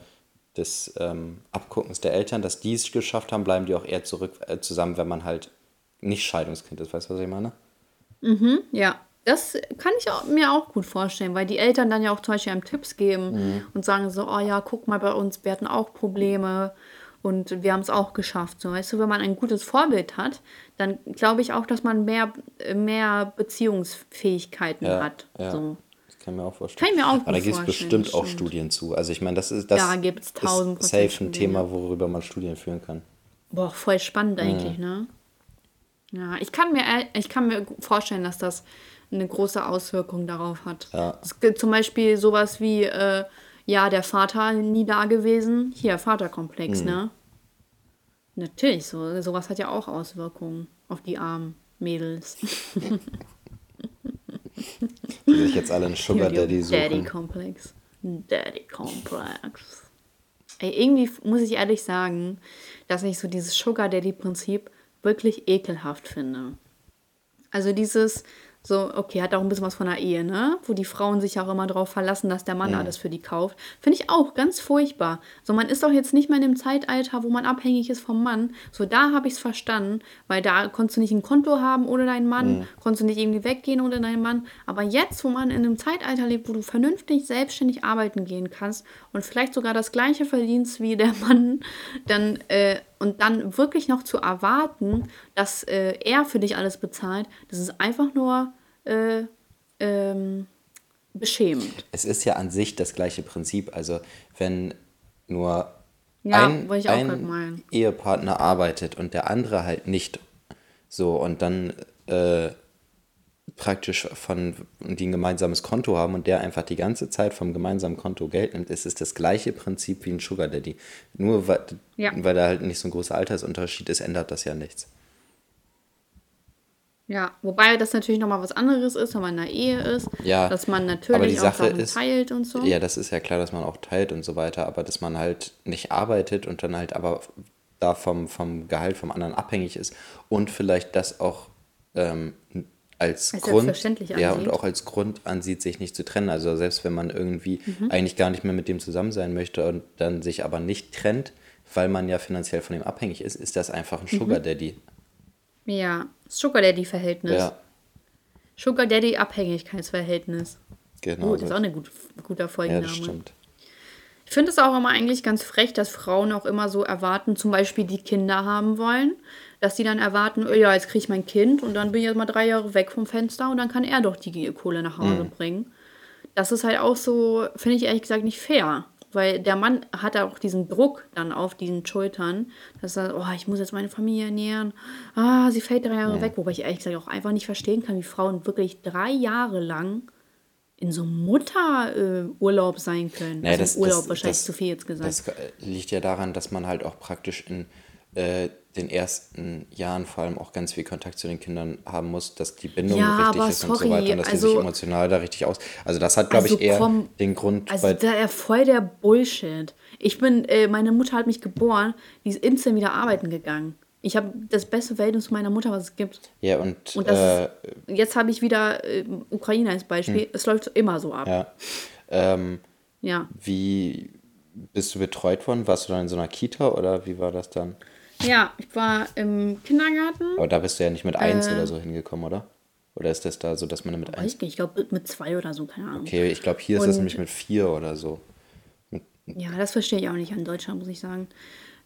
des ähm, Abguckens der Eltern, dass die es geschafft haben, bleiben die auch eher zurück äh, zusammen, wenn man halt nicht Scheidungskind ist. Weißt du, was ich meine? Mhm, ja. Das kann ich auch, mir auch gut vorstellen, weil die Eltern dann ja auch zum Beispiel einem Tipps geben mhm. und sagen so, oh ja, guck mal bei uns, wir hatten auch Probleme und wir haben es auch geschafft. So, weißt du, wenn man ein gutes Vorbild hat, dann glaube ich auch, dass man mehr, mehr Beziehungsfähigkeiten ja, hat. Ja. So. Das kann ich mir auch vorstellen. Kann ich mir auch Aber da gibt es bestimmt auch Studien zu. Also ich meine, das ist das ja, gibt's tausend ist safe ein Thema, worüber man Studien führen kann. Boah, voll spannend eigentlich, mhm. ne? Ja, ich kann mir ich kann mir vorstellen, dass das eine große Auswirkung darauf hat. Ja. Es gibt zum Beispiel sowas wie äh, ja, der Vater nie da gewesen. Hier, Vaterkomplex, mhm. ne? Natürlich, so, sowas hat ja auch Auswirkungen auf die armen Mädels. die sich jetzt alle einen Sugar Daddy suchen. Daddy Komplex. Daddy Komplex. Ey, irgendwie muss ich ehrlich sagen, dass ich so dieses Sugar Daddy Prinzip wirklich ekelhaft finde. Also dieses, so, okay, hat auch ein bisschen was von der Ehe, ne? Wo die Frauen sich auch immer darauf verlassen, dass der Mann mhm. alles für die kauft. Finde ich auch ganz furchtbar. So, man ist doch jetzt nicht mehr in dem Zeitalter, wo man abhängig ist vom Mann. So, da habe ich es verstanden, weil da konntest du nicht ein Konto haben ohne deinen Mann, mhm. konntest du nicht irgendwie weggehen ohne deinen Mann. Aber jetzt, wo man in einem Zeitalter lebt, wo du vernünftig selbstständig arbeiten gehen kannst und vielleicht sogar das gleiche verdienst wie der Mann, dann, äh, und dann wirklich noch zu erwarten, dass äh, er für dich alles bezahlt, das ist einfach nur äh, ähm, beschämend. Es ist ja an sich das gleiche Prinzip. Also wenn nur ja, ein, ein Ehepartner arbeitet und der andere halt nicht so und dann äh, praktisch von die ein gemeinsames Konto haben und der einfach die ganze Zeit vom gemeinsamen Konto Geld nimmt, ist es das gleiche Prinzip wie ein Sugar Daddy. Nur weil, ja. weil da halt nicht so ein großer Altersunterschied ist, ändert das ja nichts. Ja, wobei das natürlich nochmal was anderes ist, wenn man in einer Ehe ist. Ja, dass man natürlich auch Sache ist, teilt und so. Ja, das ist ja klar, dass man auch teilt und so weiter, aber dass man halt nicht arbeitet und dann halt aber da vom, vom Gehalt vom anderen abhängig ist und vielleicht das auch ähm, als, als Grund ja und auch als Grund ansieht, sich nicht zu trennen. Also selbst wenn man irgendwie mhm. eigentlich gar nicht mehr mit dem zusammen sein möchte und dann sich aber nicht trennt, weil man ja finanziell von dem abhängig ist, ist das einfach ein Sugar Daddy. Ja, Sugar Daddy-Verhältnis. Ja. Sugar Daddy-Abhängigkeitsverhältnis. Genau. Oh, das ist auch ein gut, guter Folgenname. Ja, das stimmt. Ich finde es auch immer eigentlich ganz frech, dass Frauen auch immer so erwarten, zum Beispiel die Kinder haben wollen, dass die dann erwarten, oh ja, jetzt kriege ich mein Kind und dann bin ich jetzt mal drei Jahre weg vom Fenster und dann kann er doch die Kohle nach Hause mhm. bringen. Das ist halt auch so, finde ich ehrlich gesagt nicht fair weil der Mann hat auch diesen Druck dann auf diesen Schultern, dass er, oh, ich muss jetzt meine Familie ernähren, ah, sie fällt drei Jahre ja. weg, wobei ich ehrlich gesagt auch einfach nicht verstehen kann, wie Frauen wirklich drei Jahre lang in so einem Mutterurlaub äh, sein können. Naja, also das, Urlaub das, wahrscheinlich das, zu viel jetzt gesagt. Das liegt ja daran, dass man halt auch praktisch in äh, den ersten Jahren vor allem auch ganz viel Kontakt zu den Kindern haben muss, dass die Bindung ja, richtig ist sorry, und so weiter und dass also, die sich emotional da richtig aus. Also das hat, glaube also ich, eher komm, den Grund. Also da ja voll der Bullshit. Ich bin, äh, meine Mutter hat mich geboren, die ist instant wieder arbeiten gegangen. Ich habe das beste Verhältnis zu meiner Mutter, was es gibt. Ja, und, und das, äh, jetzt habe ich wieder äh, Ukraine als Beispiel. Hm. Es läuft immer so ab. Ja. Ähm, ja. Wie bist du betreut worden? Warst du dann in so einer Kita oder wie war das dann? Ja, ich war im Kindergarten. Aber da bist du ja nicht mit eins äh, oder so hingekommen, oder? Oder ist das da so, dass man mit eins? Ich, ich glaube mit zwei oder so, keine Ahnung. Okay, ich glaube, hier ist das nämlich mit vier oder so. Ja, das verstehe ich auch nicht an Deutschland, muss ich sagen.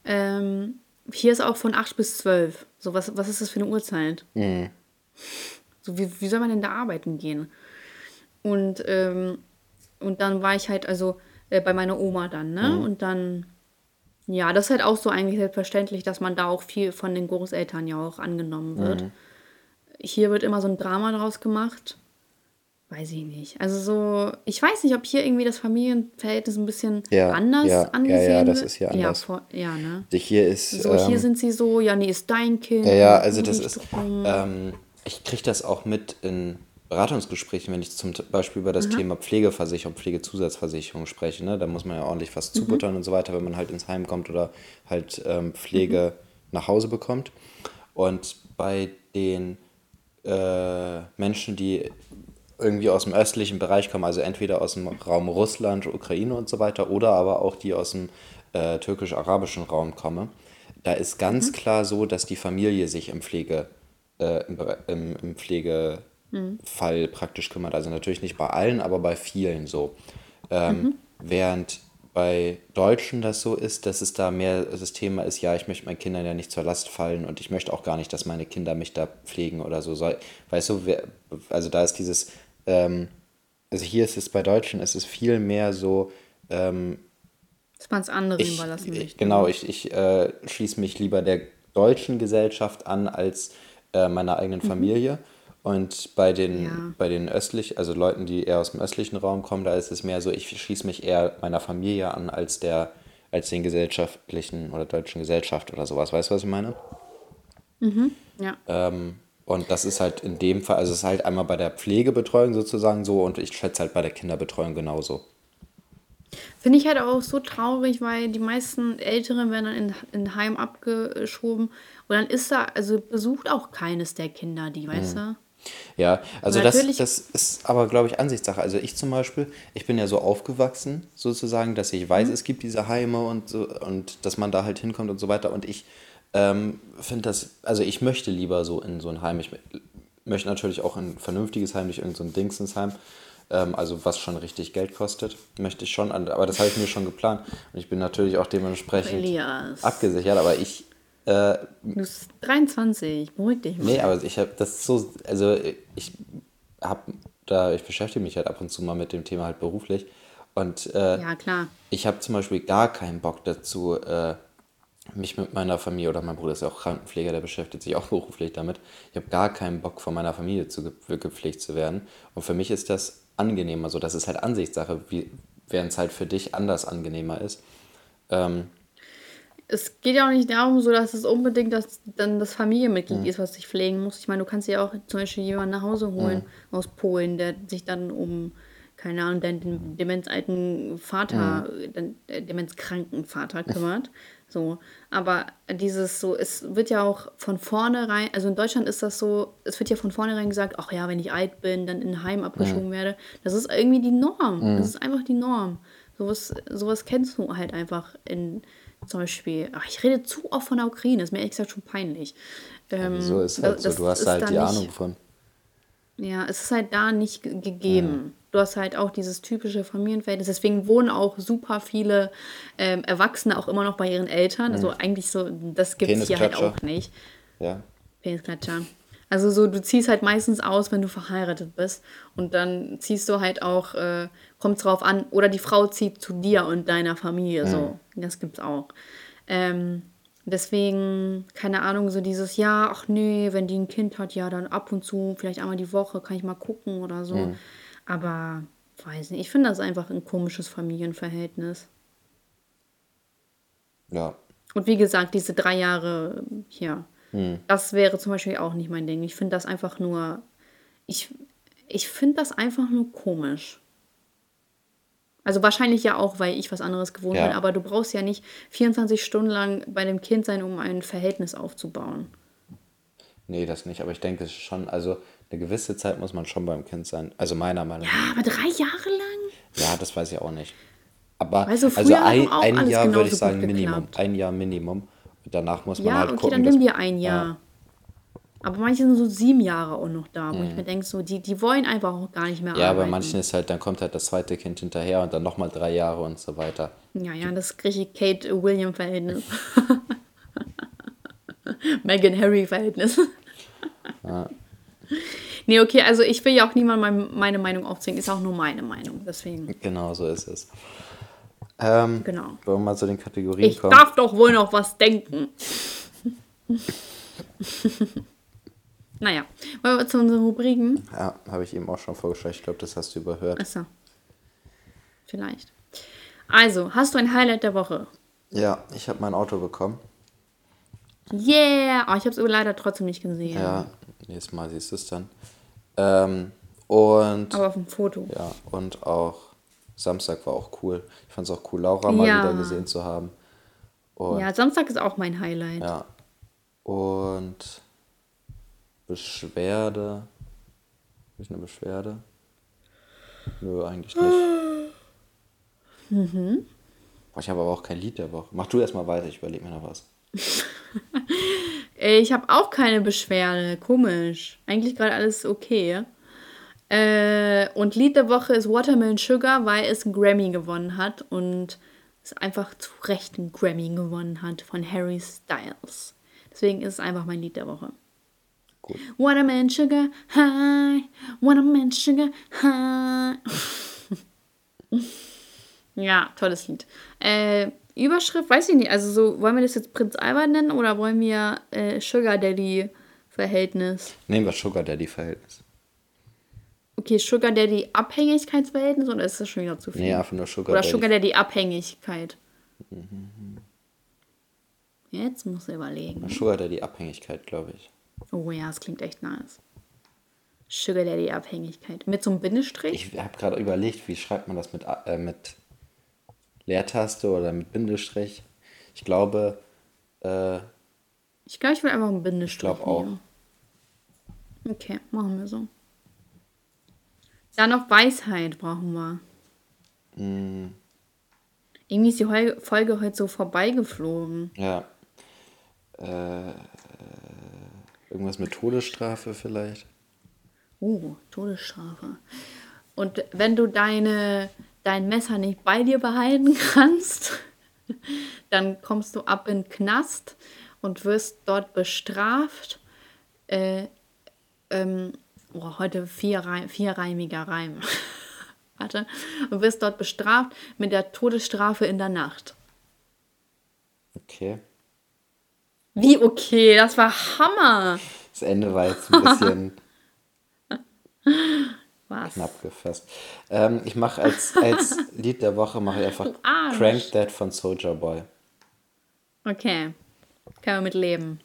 Ähm, hier ist auch von acht bis zwölf. So, was, was ist das für eine Uhrzeit? Mhm. So, wie, wie soll man denn da arbeiten gehen? Und, ähm, und dann war ich halt, also äh, bei meiner Oma dann, ne? Mhm. Und dann ja, das ist halt auch so eigentlich selbstverständlich, dass man da auch viel von den Großeltern ja auch angenommen wird. Mhm. Hier wird immer so ein Drama draus gemacht. Weiß ich nicht. Also so, ich weiß nicht, ob hier irgendwie das Familienverhältnis ein bisschen ja, anders ja, angesehen ja, ja, das ist hier anders. Ja, vor, ja ne? Hier ist. So, hier ähm, sind sie so, ja, nee, ist dein Kind. Ja, ja, also das ist. Ähm, ich kriege das auch mit in Beratungsgesprächen, wenn ich zum Beispiel über das mhm. Thema Pflegeversicherung, Pflegezusatzversicherung spreche, ne, da muss man ja ordentlich was mhm. zubuttern und so weiter, wenn man halt ins Heim kommt oder halt ähm, Pflege mhm. nach Hause bekommt. Und bei den äh, Menschen, die irgendwie aus dem östlichen Bereich kommen, also entweder aus dem Raum Russland, Ukraine und so weiter, oder aber auch die aus dem äh, türkisch-arabischen Raum kommen. Da ist ganz mhm. klar so, dass die Familie sich im Pflege, äh, im, im, im Pflegefall mhm. praktisch kümmert. Also natürlich nicht bei allen, aber bei vielen so. Ähm, mhm. Während bei Deutschen das so ist, dass es da mehr das Thema ist, ja, ich möchte meinen Kindern ja nicht zur Last fallen und ich möchte auch gar nicht, dass meine Kinder mich da pflegen oder so. Weißt du, also da ist dieses, ähm, also hier ist es bei Deutschen, ist es viel mehr so, ähm, dass man es anderen ich, überlassen möchte. Genau, ich, ich äh, schließe mich lieber der deutschen Gesellschaft an als äh, meiner eigenen mhm. Familie. Und bei den, ja. bei den östlich, also Leuten, die eher aus dem östlichen Raum kommen, da ist es mehr so, ich schließe mich eher meiner Familie an als der, als den gesellschaftlichen oder deutschen Gesellschaft oder sowas. Weißt du, was ich meine? Mhm, ja. Ähm, und das ist halt in dem Fall, also es ist halt einmal bei der Pflegebetreuung sozusagen so und ich schätze halt bei der Kinderbetreuung genauso. Finde ich halt auch so traurig, weil die meisten Älteren werden dann in, in Heim abgeschoben und dann ist da, also besucht auch keines der Kinder die, weißt mhm. du? Ja, also das, das ist aber, glaube ich, Ansichtssache. Also ich zum Beispiel, ich bin ja so aufgewachsen, sozusagen, dass ich weiß, mhm. es gibt diese Heime und so und dass man da halt hinkommt und so weiter. Und ich ähm, finde das, also ich möchte lieber so in so ein Heim. Ich möchte natürlich auch in ein vernünftiges Heim, nicht irgendein so Dingsensheim. Ähm, also was schon richtig Geld kostet, möchte ich schon. Aber das habe ich mir schon geplant. Und ich bin natürlich auch dementsprechend Elias. abgesichert. Aber ich äh, du bist 23, beruhig dich mal. Nee, aber ich habe das so, also ich habe da, ich beschäftige mich halt ab und zu mal mit dem Thema halt beruflich. Und äh, ja, klar. ich habe zum Beispiel gar keinen Bock dazu, äh, mich mit meiner Familie, oder mein Bruder ist ja auch Krankenpfleger, der beschäftigt sich auch beruflich damit. Ich habe gar keinen Bock, von meiner Familie zu gepflegt zu werden. Und für mich ist das angenehmer so. Das ist halt Ansichtssache, während es halt für dich anders angenehmer ist. Ähm, es geht ja auch nicht darum, so dass es unbedingt das, dann das Familienmitglied mhm. ist, was sich pflegen muss. Ich meine, du kannst ja auch zum Beispiel jemanden nach Hause holen mhm. aus Polen, der sich dann um, keine Ahnung, deinen demenzalten Vater, mhm. den demenzkranken Vater kümmert. So, aber dieses so, es wird ja auch von vornherein, also in Deutschland ist das so, es wird ja von vornherein gesagt, ach ja, wenn ich alt bin, dann in ein Heim abgeschoben mhm. werde. Das ist irgendwie die Norm. Das ist einfach die Norm. Sowas, sowas kennst du halt einfach in, zum Beispiel, ach, ich rede zu oft von der Ukraine, ist mir ehrlich gesagt schon peinlich. Ähm, ja, wieso ist halt das, so? Du hast halt die nicht, Ahnung von. Ja, es ist halt da nicht gegeben. Ja. Du hast halt auch dieses typische Familienverhältnis. Deswegen wohnen auch super viele ähm, Erwachsene auch immer noch bei ihren Eltern. Also mhm. Also eigentlich so, das gibt es hier halt auch nicht. Ja. Penisklatscher. Also so, du ziehst halt meistens aus, wenn du verheiratet bist. Und dann ziehst du halt auch, äh, kommt drauf an, oder die Frau zieht zu dir und deiner Familie. Mhm. So, das gibt's auch. Ähm, deswegen, keine Ahnung, so dieses, ja, ach nee, wenn die ein Kind hat, ja, dann ab und zu, vielleicht einmal die Woche, kann ich mal gucken oder so. Mhm. Aber weiß nicht, ich finde das einfach ein komisches Familienverhältnis. Ja. Und wie gesagt, diese drei Jahre hier hm. Das wäre zum Beispiel auch nicht mein Ding. Ich finde das einfach nur. Ich, ich finde das einfach nur komisch. Also wahrscheinlich ja auch, weil ich was anderes gewohnt ja. bin, aber du brauchst ja nicht 24 Stunden lang bei dem Kind sein, um ein Verhältnis aufzubauen. Nee, das nicht, aber ich denke schon, also eine gewisse Zeit muss man schon beim Kind sein. Also meiner Meinung nach. Ja, aber drei Jahre lang? Ja, das weiß ich auch nicht. Aber also, also ein, ein Jahr würde ich sagen Minimum. Ein Jahr Minimum. Danach muss man ja, halt okay, gucken. Ja, okay, dann nimm dir ein Jahr. Ja. Aber manche sind so sieben Jahre auch noch da, wo mhm. ich mir denke, so, die, die wollen einfach auch gar nicht mehr Ja, arbeiten. bei manchen ist halt, dann kommt halt das zweite Kind hinterher und dann nochmal drei Jahre und so weiter. Ja, ja, das kriege ich Kate-William-Verhältnis. Meghan Harry-Verhältnis. ja. Nee, okay, also ich will ja auch niemand meine Meinung aufzwingen, ist auch nur meine Meinung, deswegen. Genau, so ist es. Ähm, genau. Wollen wir mal zu den Kategorien ich kommen? Ich darf doch wohl noch was denken. naja, wollen wir zu unseren Rubriken? Ja, habe ich eben auch schon vorgestellt. Ich glaube, das hast du überhört. Achso. Vielleicht. Also, hast du ein Highlight der Woche? Ja, ich habe mein Auto bekommen. Yeah! Oh, ich habe es aber leider trotzdem nicht gesehen. Ja, nächstes Mal siehst du es dann. Ähm, und. Aber auf dem Foto. Ja, und auch Samstag war auch cool. Ich fand es auch cool, Laura mal ja. wieder gesehen zu haben. Und, ja, Samstag ist auch mein Highlight. Ja. Und Beschwerde. Habe ich eine Beschwerde? Nö, eigentlich nicht. Mhm. Boah, ich habe aber auch kein Lied der Woche. Mach du erstmal weiter, ich überlege mir noch was. ich habe auch keine Beschwerde. Komisch. Eigentlich gerade alles okay. Äh, und Lied der Woche ist Watermelon Sugar, weil es einen Grammy gewonnen hat und es einfach zu Recht einen Grammy gewonnen hat von Harry Styles. Deswegen ist es einfach mein Lied der Woche. Gut. Watermelon Sugar High, Watermelon Sugar High. ja, tolles Lied. Äh, Überschrift, weiß ich nicht. Also so, wollen wir das jetzt Prinz Albert nennen oder wollen wir äh, Sugar Daddy Verhältnis? Nehmen wir Sugar Daddy Verhältnis. Okay, Sugar Daddy Abhängigkeitsverhältnis oder ist das schon wieder zu viel? Nee, einfach nur Sugar Oder Daddy. Sugar Daddy Abhängigkeit. Mhm. Jetzt muss er überlegen. Sugar Daddy Abhängigkeit, glaube ich. Oh ja, das klingt echt nice. Sugar Daddy Abhängigkeit. Mit so einem Bindestrich? Ich habe gerade überlegt, wie schreibt man das mit, äh, mit Leertaste oder mit Bindestrich. Ich glaube. Äh, ich glaube, ich will einfach einen Bindestrich. Ich glaube auch. Okay, machen wir so. Dann noch Weisheit brauchen wir. Mm. Irgendwie ist die Folge heute so vorbeigeflogen. Ja. Äh, irgendwas mit Todesstrafe vielleicht. Oh, Todesstrafe. Und wenn du deine, dein Messer nicht bei dir behalten kannst, dann kommst du ab in den Knast und wirst dort bestraft. Äh, ähm, oh, heute vier, vierreimiger Reim. Warte. Und wirst dort bestraft mit der Todesstrafe in der Nacht. Okay. Wie okay? Das war Hammer. Das Ende war jetzt ein bisschen Was? knapp gefasst. Ähm, ich mache als, als Lied der Woche mache ich einfach Crank That von Soldier Boy. Okay. Kann man mit leben.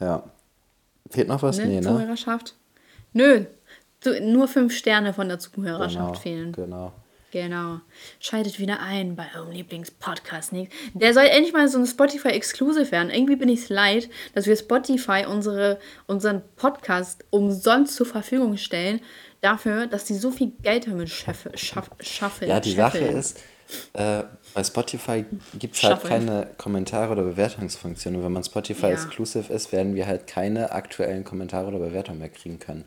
Ja. Fehlt noch was? Ne? Nee, ne? Zuhörerschaft? Nö, nur fünf Sterne von der Zuhörerschaft genau, fehlen. Genau. Genau. Schaltet wieder ein bei eurem Lieblingspodcast. Der soll endlich mal so ein Spotify-Exclusive werden. Irgendwie bin ich es leid, dass wir Spotify unsere, unseren Podcast umsonst zur Verfügung stellen, dafür, dass die so viel Geld damit schaff, schaff, schaffen. Ja, die Sache ist, äh, bei Spotify gibt es halt keine Kommentare oder Bewertungsfunktion. Und wenn man Spotify ja. Exclusive ist, werden wir halt keine aktuellen Kommentare oder Bewertungen mehr kriegen können.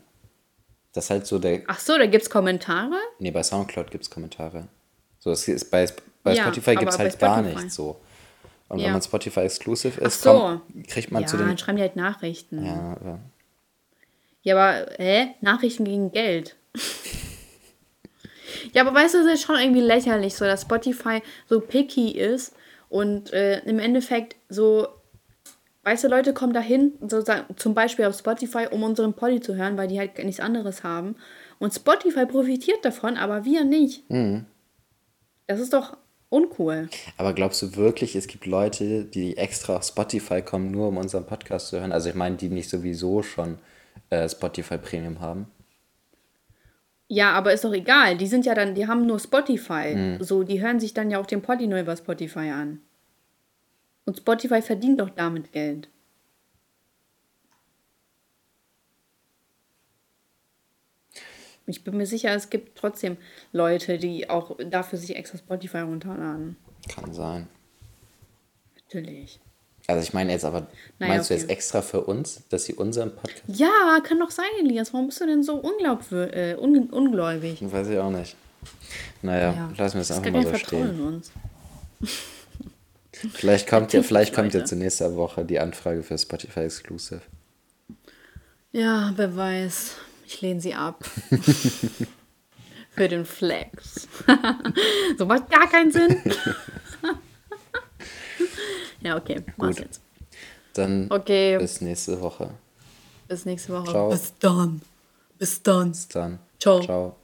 Das ist halt so der. Ach so, da gibt es Kommentare? Nee, bei Soundcloud gibt es Kommentare. So, es ist bei, bei ja, Spotify gibt es halt gar nicht so. Und ja. wenn man Spotify Exclusive ist, so. kommt, kriegt man ja, zu den. dann schreiben die halt Nachrichten. Ja, ja. Ja, aber, hä? Nachrichten gegen Geld. ja, aber weißt du, es ist schon irgendwie lächerlich, so dass Spotify so picky ist und äh, im Endeffekt so weißt du, Leute kommen dahin, so, zum Beispiel auf Spotify, um unseren Poddy zu hören, weil die halt nichts anderes haben. Und Spotify profitiert davon, aber wir nicht. Mhm. Das ist doch uncool. Aber glaubst du wirklich, es gibt Leute, die extra auf Spotify kommen, nur um unseren Podcast zu hören? Also ich meine, die nicht sowieso schon äh, Spotify Premium haben. Ja, aber ist doch egal. Die sind ja dann, die haben nur Spotify. Mhm. So, die hören sich dann ja auch den Poddy nur über Spotify an. Und Spotify verdient doch damit Geld. Ich bin mir sicher, es gibt trotzdem Leute, die auch dafür sich extra Spotify runterladen. Kann sein. Natürlich. Also ich meine jetzt aber, naja, meinst okay. du jetzt extra für uns, dass sie unseren Podcast... Ja, kann doch sein, Elias. Warum bist du denn so äh, un ungläubig? Weiß ich auch nicht. Naja, ja. lassen wir es einfach mal so stehen. In uns. Vielleicht kommt ja, vielleicht kommt ja zur nächsten Woche die Anfrage für Spotify Exclusive. Ja, wer weiß. Ich lehne sie ab. für den Flex. so macht gar keinen Sinn. ja, okay. Gut. jetzt. Dann okay. bis nächste Woche. Bis nächste Woche. Ciao. Bis dann. Bis dann. Bis dann. Ciao. Ciao.